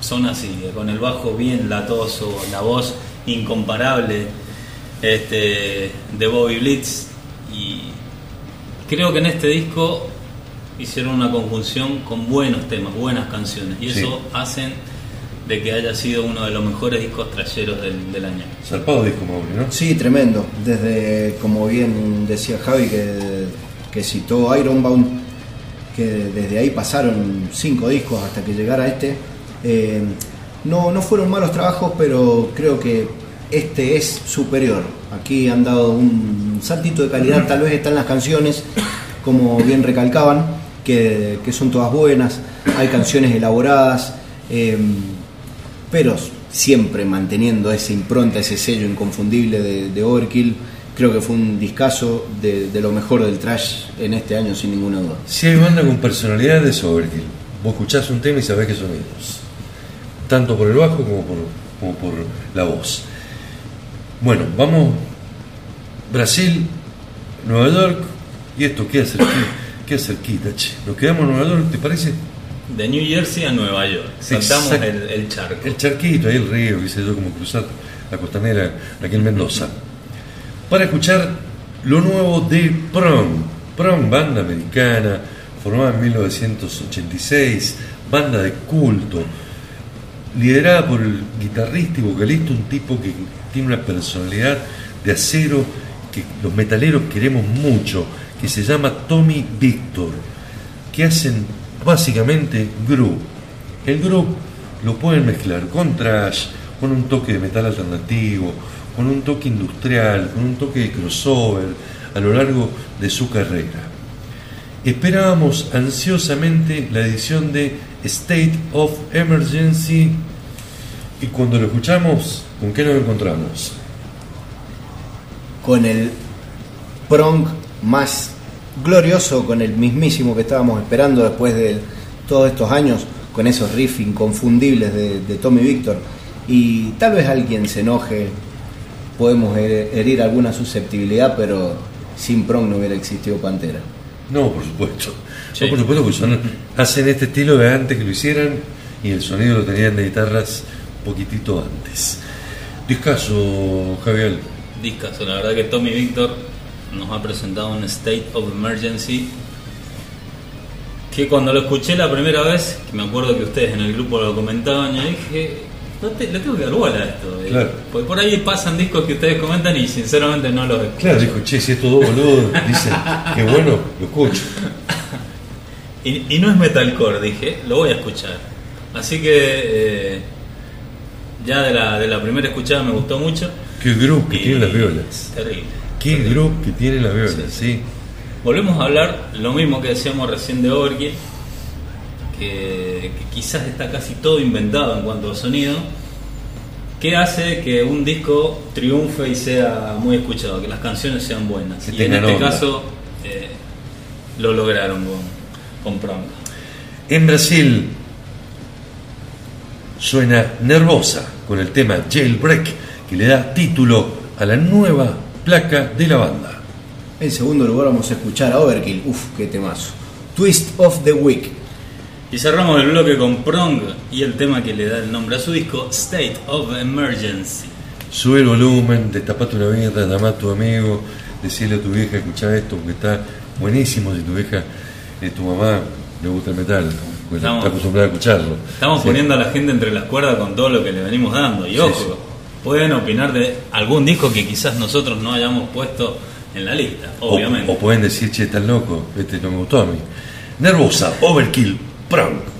son así, eh, con el bajo bien latoso, la voz incomparable este, de Bobby Blitz y creo que en este disco hicieron una conjunción con buenos temas, buenas canciones y Sí. eso hacen de que haya sido uno de los mejores discos trayeros del, del año. Zarpado disco, Mauri, ¿no? Sí, tremendo. Desde, como bien decía Javi, que, que citó Ironbound, que desde ahí pasaron cinco discos hasta que llegara este. Eh, no, no fueron malos trabajos, pero creo que este es superior. Aquí han dado un saltito de calidad, tal vez están las canciones, como bien recalcaban, que, que son todas buenas, hay canciones elaboradas, eh, pero siempre manteniendo esa impronta, ese sello inconfundible de, de Overkill. Creo que fue un discazo de, de lo mejor del trash en este año, sin ninguna duda. Si hay banda con personalidad de Overkill, vos escuchás un tema y sabés que son ellos. Tanto por el bajo como por, como por la voz. Bueno, vamos. Brasil, Nueva York. ¿Y esto qué hace qué cerquita, che? Nos quedamos en Nueva York, ¿te parece? De New Jersey a Nueva York. Saltamos el charco. El charquito, ahí el río, qué sé yo, como cruzar la costanera aquí en Mendoza. Para escuchar lo nuevo de Prong. Prong, banda americana, formada en 1986, banda de culto, liderada por el guitarrista y vocalista, un tipo que tiene una personalidad de acero que los metaleros queremos mucho, que se llama Tommy Victor, que hacen básicamente groove. El groove lo pueden mezclar con trash, con un toque de metal alternativo, con un toque industrial, con un toque de crossover a lo largo de su carrera. Esperábamos ansiosamente la edición de State of Emergency y cuando lo escuchamos, ¿con qué nos encontramos? Con el prong más glorioso, con el mismísimo que estábamos esperando después de todos estos años, con esos riffs inconfundibles de, de Tommy Victor. Y tal vez alguien se enoje, podemos her- herir alguna susceptibilidad, pero sin prong no hubiera existido Pantera. No, por supuesto. Sí. No, por supuesto que son, hacen este estilo de antes que lo hicieran y el sonido lo tenían de guitarras un poquitito antes. Discaso, Javier. Discaso, la verdad que Tommy Victor nos ha presentado un State of Emergency que cuando lo escuché la primera vez, que me acuerdo que ustedes en el grupo lo comentaban, yo dije, no te, le tengo que dar bola a esto. eh, Claro. Porque por ahí pasan discos que ustedes comentan y sinceramente no los escucho. Claro, dijo, che, si estos dos boludos [LAUGHS] dicen que bueno, lo escucho. Y, y no es metalcore, dije, lo voy a escuchar. Así que eh, ya de la, de la primera escuchada me gustó mucho. Qué grupo que tienen las violas. Terrible. Qué grupo que tienen las violas, sí. Volvemos a hablar lo mismo que decíamos recién de Overkill, que, que quizás está casi todo inventado en cuanto a sonido, que hace que un disco triunfe y sea muy escuchado, que las canciones sean buenas. Que y en este onda. caso eh, lo lograron con, con Prong. En Brasil suena Nervosa con el tema Jailbreak que le da título a la nueva placa de la banda. En segundo lugar vamos a escuchar a Overkill, uff, qué temazo. Twist of the Week. Y cerramos el bloque con Prong y el tema que le da el nombre a su disco, State of Emergency. Sube el volumen, destapate una birra, llamá a tu amigo, decirle a tu vieja, escuchá esto, porque está buenísimo si tu vieja, eh, tu mamá le gusta el metal, Estamos- está acostumbrada a escucharlo. Estamos Sí. poniendo a la gente entre las cuerdas con todo lo que le venimos dando. Y ojo, sí. pueden opinar de algún disco que quizás nosotros no hayamos puesto en la lista, O- obviamente. O, pueden decir, che, estás loco, este no me gustó a mí. Nervosa, Overkill, Prong.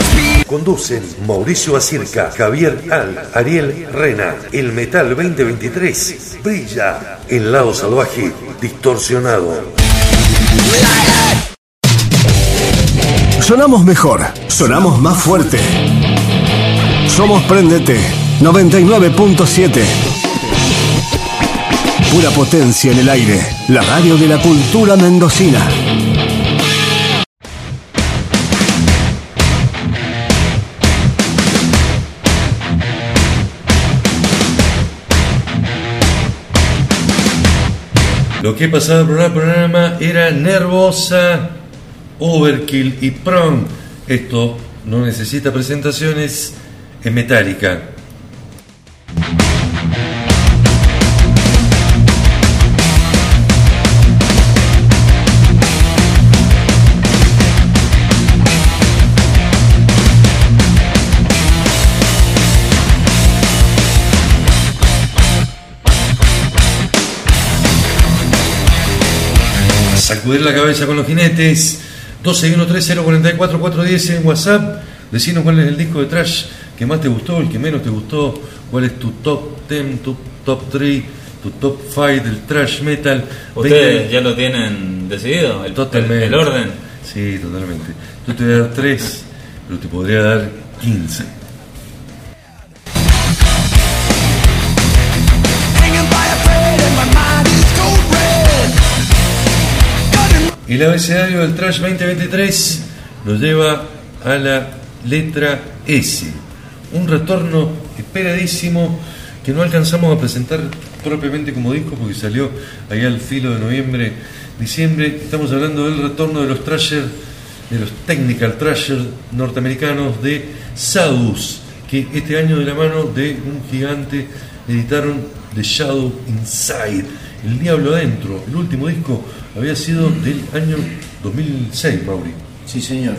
Conducen Mauricio Acirca, Javier Al, Ariel Rena. El Metal 2023 brilla el lado salvaje distorsionado. Sonamos mejor, sonamos más fuerte. Somos Prendete 99.7. Pura potencia en el aire. La radio de la cultura mendocina. Lo que pasaba por el programa era Nervosa, Overkill y Prong. Esto no necesita presentaciones, es metálica. Sacudir la cabeza con los jinetes. 1213044410 en WhatsApp. Decinos cuál es el disco de trash que más te gustó, el que menos te gustó, cuál es tu top 10, tu top 3, tu top 5 del trash metal. ¿Ustedes ya lo tienen decidido? ¿El, Totalmente. el, el orden? Sí, totalmente. Yo te voy a dar 3, pero te podría dar 15. El abecedario del Trash 2023 nos lleva a la letra S. Un retorno esperadísimo que no alcanzamos a presentar propiamente como disco porque salió allá al filo de noviembre, diciembre. Estamos hablando del retorno de los Trasher, de los Technical Trasher norteamericanos de Sadus, que este año de la mano de un gigante editaron The Shadow Inside, El Diablo Adentro. El último disco había sido del año 2006, Mauri. Sí, señor.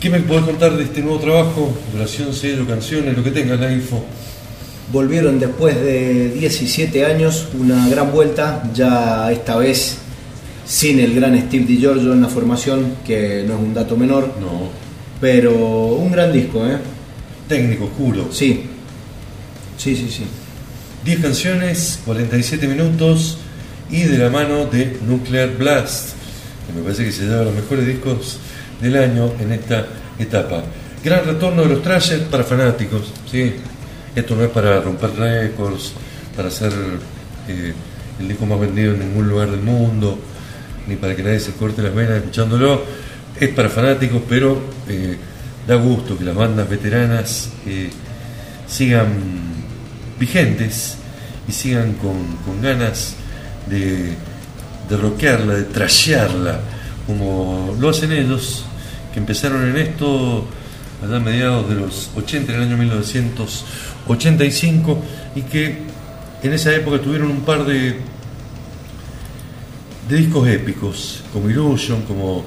¿Qué me podés contar de este nuevo trabajo? Duración, sello, canciones, lo que tengas, la info. Volvieron después de 17 años, una gran vuelta, ya esta vez sin el gran Steve DiGiorgio en la formación, que no es un dato menor. No. Pero un gran disco, ¿eh? Técnico, oscuro. Sí. Sí, sí, sí. 10 canciones, 47 minutos y de la mano de Nuclear Blast, que me parece que se lleva los mejores discos del año en esta etapa. Gran retorno de los trashers para fanáticos, ¿sí? Esto no es para romper récords, para ser eh, el disco más vendido en ningún lugar del mundo, ni para que nadie se corte las venas escuchándolo. Es para fanáticos, pero eh, da gusto que las bandas veteranas eh, sigan vigentes y sigan con, con ganas de, de de trashearla, como lo hacen ellos, que empezaron en esto allá a mediados de los 80, en el año 1985, y que en esa época tuvieron un par de, de discos épicos, como Illusion, como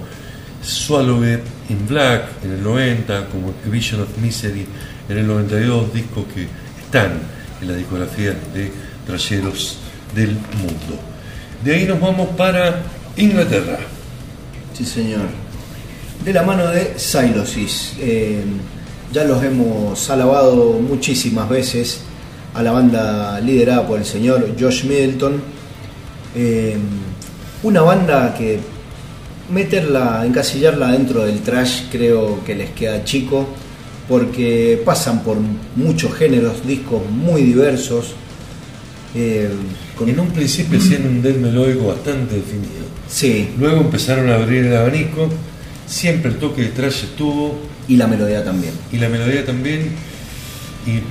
Swallow It in Black en el 90, como Vision of Misery en el 92, discos que están en la discografía de trayeros del mundo. De ahí nos vamos para Inglaterra. Sí, señor. De la mano de Silosis. Eh, ya los hemos alabado muchísimas veces a la banda liderada por el señor Josh Middleton. Eh, una banda que meterla, encasillarla dentro del trash creo que les queda chico porque pasan por muchos géneros, discos muy diversos. Eh, en un principio hacían un death melódico bastante definido. Sí. Luego empezaron a abrir el abanico, siempre el toque de trash estuvo. Y la melodía también. Y la melodía también. Y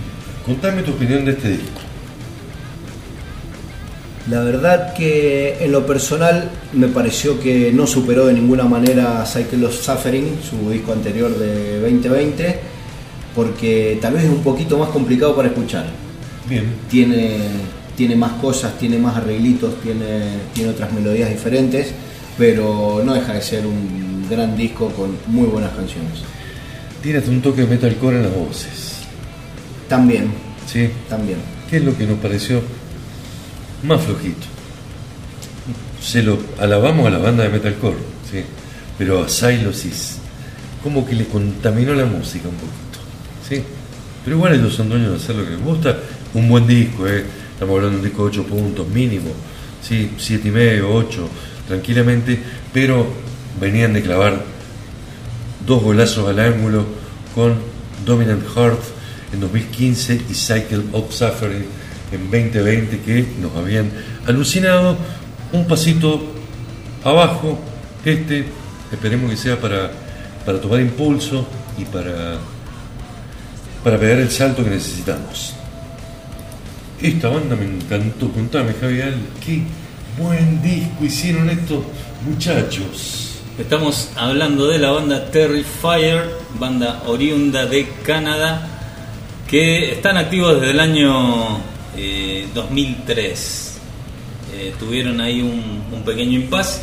contame tu opinión de este disco. La verdad que en lo personal me pareció que no superó de ninguna manera Cycle of Suffering, su disco anterior de 2020, porque tal vez es un poquito más complicado para escuchar. Bien. Tiene, tiene más cosas, tiene más arreglitos, tiene, tiene otras melodías diferentes, pero no deja de ser un gran disco con muy buenas canciones. Tienes un toque de metalcore en las voces. También. Sí. También. ¿Qué es lo que nos pareció más flojito? Se lo alabamos a la banda de metalcore, sí, pero a Silosis como que le contaminó la música un poquito, sí. Pero igual ellos son dueños de hacer lo que les gusta. Un buen disco, eh. Estamos hablando de un disco de 8 puntos mínimo, sí, siete y medio, 8, tranquilamente, pero venían de clavar dos golazos al ángulo con Dominant Heart en 2015 y Cycle of Suffering en 2020 que nos habían alucinado. Un pasito abajo, este, esperemos que sea para, para tomar impulso y para, para pegar el salto que necesitamos. Esta banda me encantó, contame Javier, qué buen disco hicieron estos muchachos. Estamos hablando de la banda Terrifier, banda oriunda de Canadá, que están activos desde el año eh, 2003. Eh, tuvieron ahí un, un pequeño impasse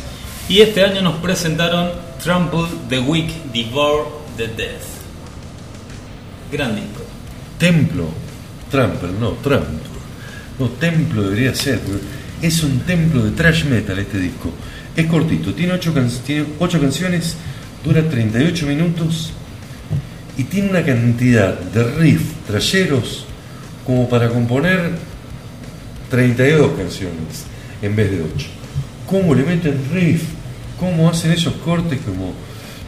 y este año nos presentaron Trample the Weak, Devour the Death. Gran disco. Templo, Trample, no, Trample. No, templo debería ser, es un templo de trash metal este disco. Es cortito, tiene 8 canciones, dura 38 minutos y tiene una cantidad de riff trayeros como para componer 32 canciones en vez de 8. ¿Cómo le meten riff? ¿Cómo hacen esos cortes como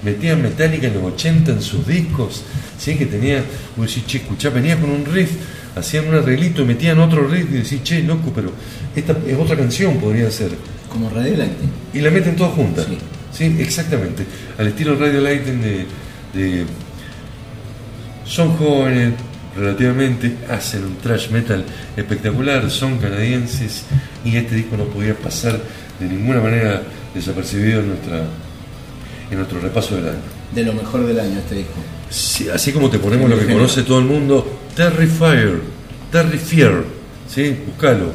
metían Metallica en los 80 en sus discos? Si es que tenía, vos decís, che, escuchá, venía con un riff, hacían un arreglito, metían otro riff y decís, che, loco, pero esta es otra canción, podría ser. Como Radio Lighting. Y la meten todas juntas. Sí. exactamente. Al estilo Radio Lighting de, de. Son jóvenes, relativamente, hacen un thrash metal espectacular, son canadienses y este disco no podía pasar de ninguna manera desapercibido en, nuestra, en nuestro repaso del año. De lo mejor del año este disco. así como te ponemos lo que conoce todo el mundo, Terrifier, Terrifier, ¿sí? Buscalo.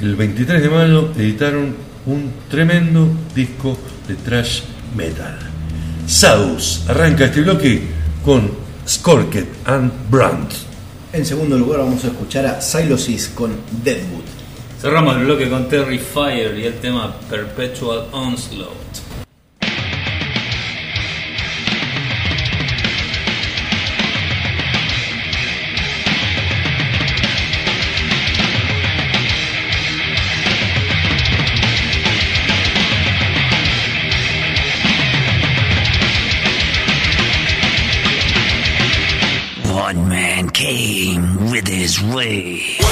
El 23 de mayo editaron un tremendo disco de thrash metal. Saus arranca este bloque con Skorket and Brandt. En segundo lugar vamos a escuchar a Silosis con Deadwood. Cerramos el bloque con Terry Fire y el tema Perpetual Onslaught. Came with his way.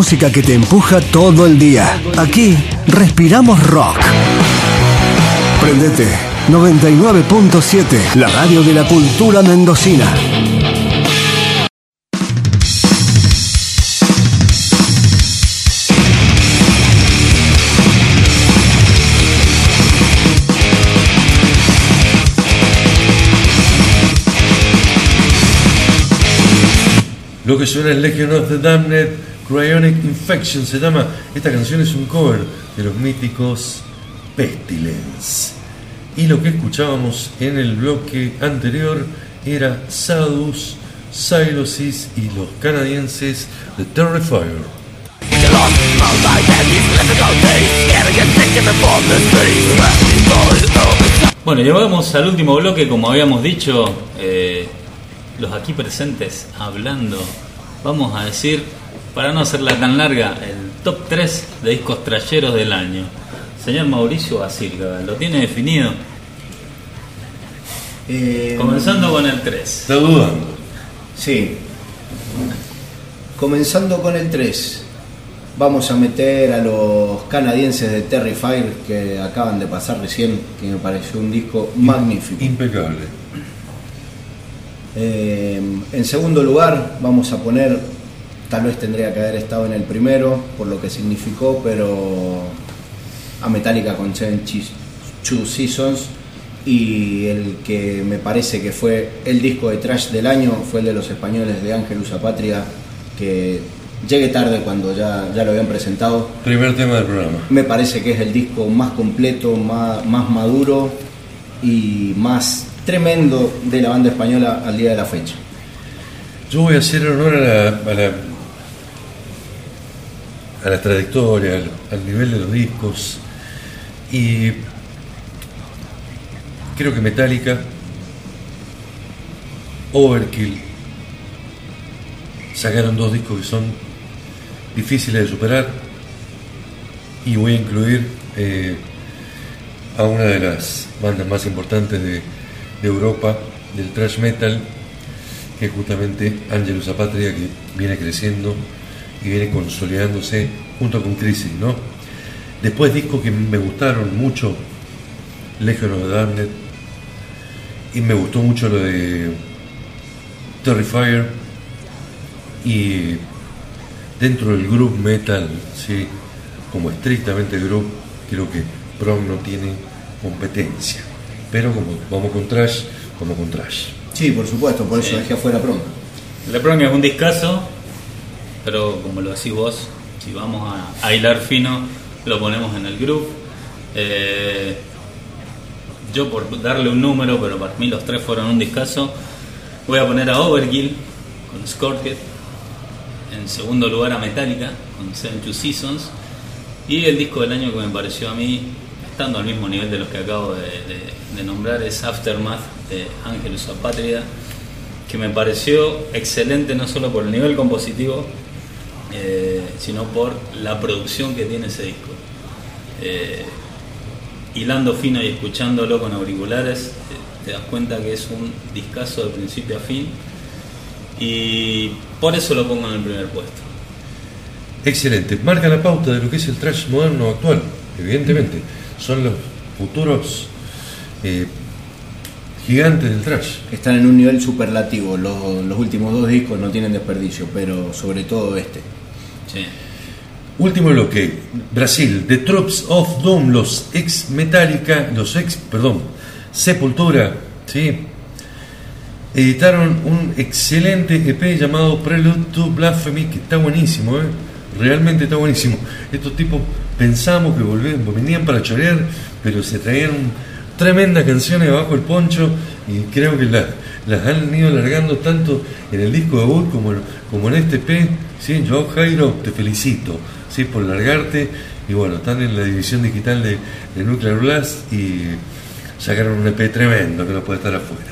Música que te empuja todo el día. Aquí respiramos rock. Prendete 99.7, la radio de la cultura mendocina. Lo que suena es Legion of the Damned, Cryonic Infection se llama. Esta canción es un cover de los míticos Pestilence. Y lo que escuchábamos en el bloque anterior era Sadus, Silosis y los canadienses de Terrifier. Bueno, llegamos al último bloque, como habíamos dicho, eh, los aquí presentes hablando, vamos a decir, para no hacerla tan larga, el top 3 de discos trayeros del año. Señor Mauricio Basilga, ¿lo tiene definido? Eh, Comenzando con el 3. Está dudando. Sí. Comenzando con el 3. Vamos a meter a los canadienses de Terrifier que acaban de pasar recién, que me pareció un disco magnífico. Impecable. Eh, en segundo lugar, vamos a poner, tal vez tendría que haber estado en el primero, por lo que significó, pero a Metallica con Two Seasons. Y el que me parece que fue el disco de trash del año fue el de los españoles de Ángelus Patria, que llegué tarde cuando ya, ya lo habían presentado. Primer tema del programa. Me parece que es el disco más completo, más, más maduro y más tremendo de la banda española al día de la fecha. Yo voy a hacer honor a la, a la, a la trayectoria, al, nivel de los discos. Y creo que Metallica, Overkill, sacaron dos discos que son difíciles de superar. Y voy a incluir eh, a una de las bandas más importantes de, de Europa, del thrash metal, que es justamente Angelus Apatria, que viene creciendo y viene consolidándose junto con Crisis, ¿no? Después discos que me gustaron mucho, Legion of the Damned, y me gustó mucho lo de Terrifier, y dentro del group metal, sí, como estrictamente group, creo que Prong no tiene competencia. Pero como vamos con trash, vamos con trash. Sí, por supuesto, por eso dejé afuera Prong. La Prong es un discazo, pero como lo decís vos, si vamos a, a hilar fino, lo ponemos en el grupo. Eh, yo por darle un número, pero para mí los tres fueron un discazo, voy a poner a Overkill con Scorpion, en segundo lugar a Metallica con Two Seasons, y el disco del año que me pareció a mí, estando al mismo nivel de los que acabo de, de- de nombrar, es Aftermath de Angelus Apatria, que me pareció excelente no solo por el nivel compositivo, eh, sino por la producción que tiene ese disco. Eh, hilando fino y escuchándolo con auriculares, eh, te das cuenta que es un discazo de principio a fin y por eso lo pongo en el primer puesto. Excelente. Marca la pauta de lo que es el trash moderno actual, evidentemente. Son los futuros eh, gigantes del trash. Están en un nivel superlativo. Los, los últimos dos discos no tienen desperdicio, pero sobre todo este. Sí. Último bloque. Brasil, The Troops of Doom, los ex Metallica, los ex, perdón, Sepultura, ¿sí? Editaron un excelente EP llamado Prelude to Blasphemy, que está buenísimo, ¿eh? Realmente está buenísimo. Estos tipos pensamos que volvían, venían para chorear, pero se traían tremendas canciones bajo el poncho y creo que las, han ido alargando tanto en el disco debut como, como en este EP. ¿Sí? Yo, Jairo, te felicito ¿sí? por largarte. Y bueno, están en la división digital de, de Nuclear Blast y sacaron un EP tremendo que no puede estar afuera.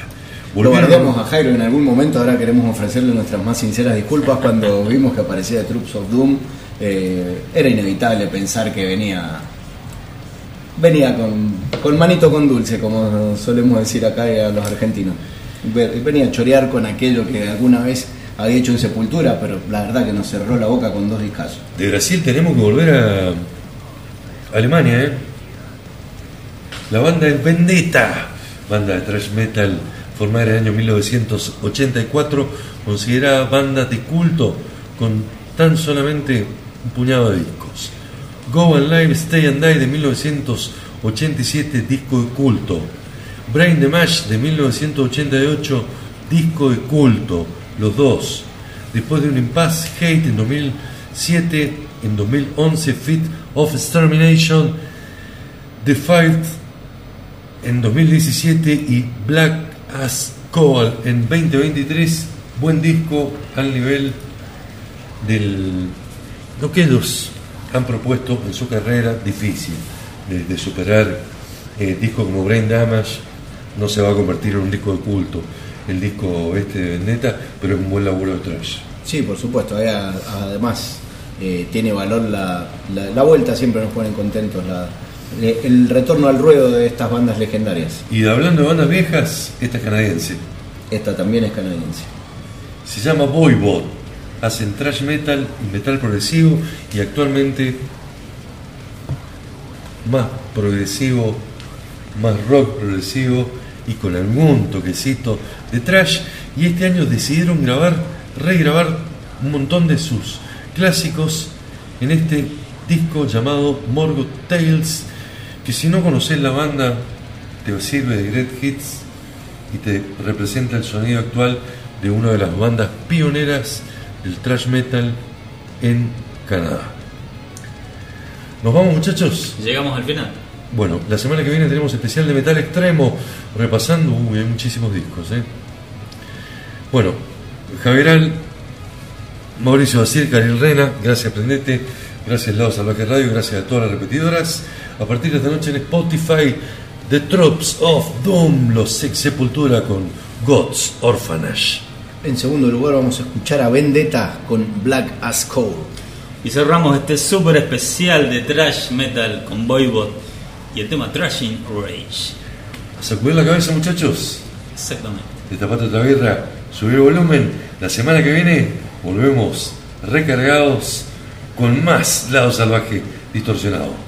Guardamos a Jairo en algún momento, ahora queremos ofrecerle nuestras más sinceras disculpas cuando [LAUGHS] vimos que aparecía Troops of Doom. eh, era inevitable pensar que venía venía con, con manito con dulce, como solemos decir acá a los argentinos. Ve- Venía a chorear con aquello que alguna vez había hecho en Sepultura, pero la verdad que nos cerró la boca con dos discos. De Brasil tenemos que volver a Alemania, ¿eh? La banda es Vendetta, banda de thrash metal formada en el año 1984, considerada banda de culto con tan solamente un puñado de discos. Go and Live, Stay and Die de 1987, disco de culto. Brain the de 1988, disco de culto, los dos. Después de un impasse, Hate en 2007, en 2011, Fit of Extermination, The Fight en 2017 y Black as Coal en 2023. Buen disco al nivel del lo que ellos han propuesto en su carrera difícil de, superar eh, discos como Brain Damage no se va a convertir en un disco de culto el disco este de Vendetta pero es un buen laburo de trash Sí, por supuesto. eh, Además, eh, tiene valor la, la- la vuelta, siempre nos ponen contentos. la- le- el retorno al ruedo de estas bandas legendarias. y hablando de bandas viejas esta es canadiense Esta también es canadiense. se llama Voivod hacen thrash metal y metal progresivo y actualmente más progresivo, más rock progresivo y con algún toquecito de trash. Y este año decidieron grabar, regrabar un montón de sus clásicos en este disco llamado Morgoth Tales, que si no conoces la banda te sirve de Great Hits y te representa el sonido actual de una de las bandas pioneras del thrash metal en Canadá. ¿Nos vamos muchachos? Llegamos al final. Bueno, la semana que viene tenemos especial de metal extremo, repasando, uy, hay muchísimos discos, ¿eh? Bueno, Javieral, Mauricio Bacir, Karil Rena, gracias Prendete, gracias Lado Salvaje Radio, gracias a todas las repetidoras. A partir de esta noche en Spotify, The Tropes of Doom, los Sex Sepultura con God's Orphanage. En segundo lugar vamos a escuchar a Vendetta con Black as Coal. Y cerramos este súper especial de Trash Metal con Voivod y el tema Trashing Rage. A sacudir la cabeza muchachos, Exactamente. destapate otra birra, subir el volumen. La semana que viene volvemos recargados con más lado salvaje distorsionado.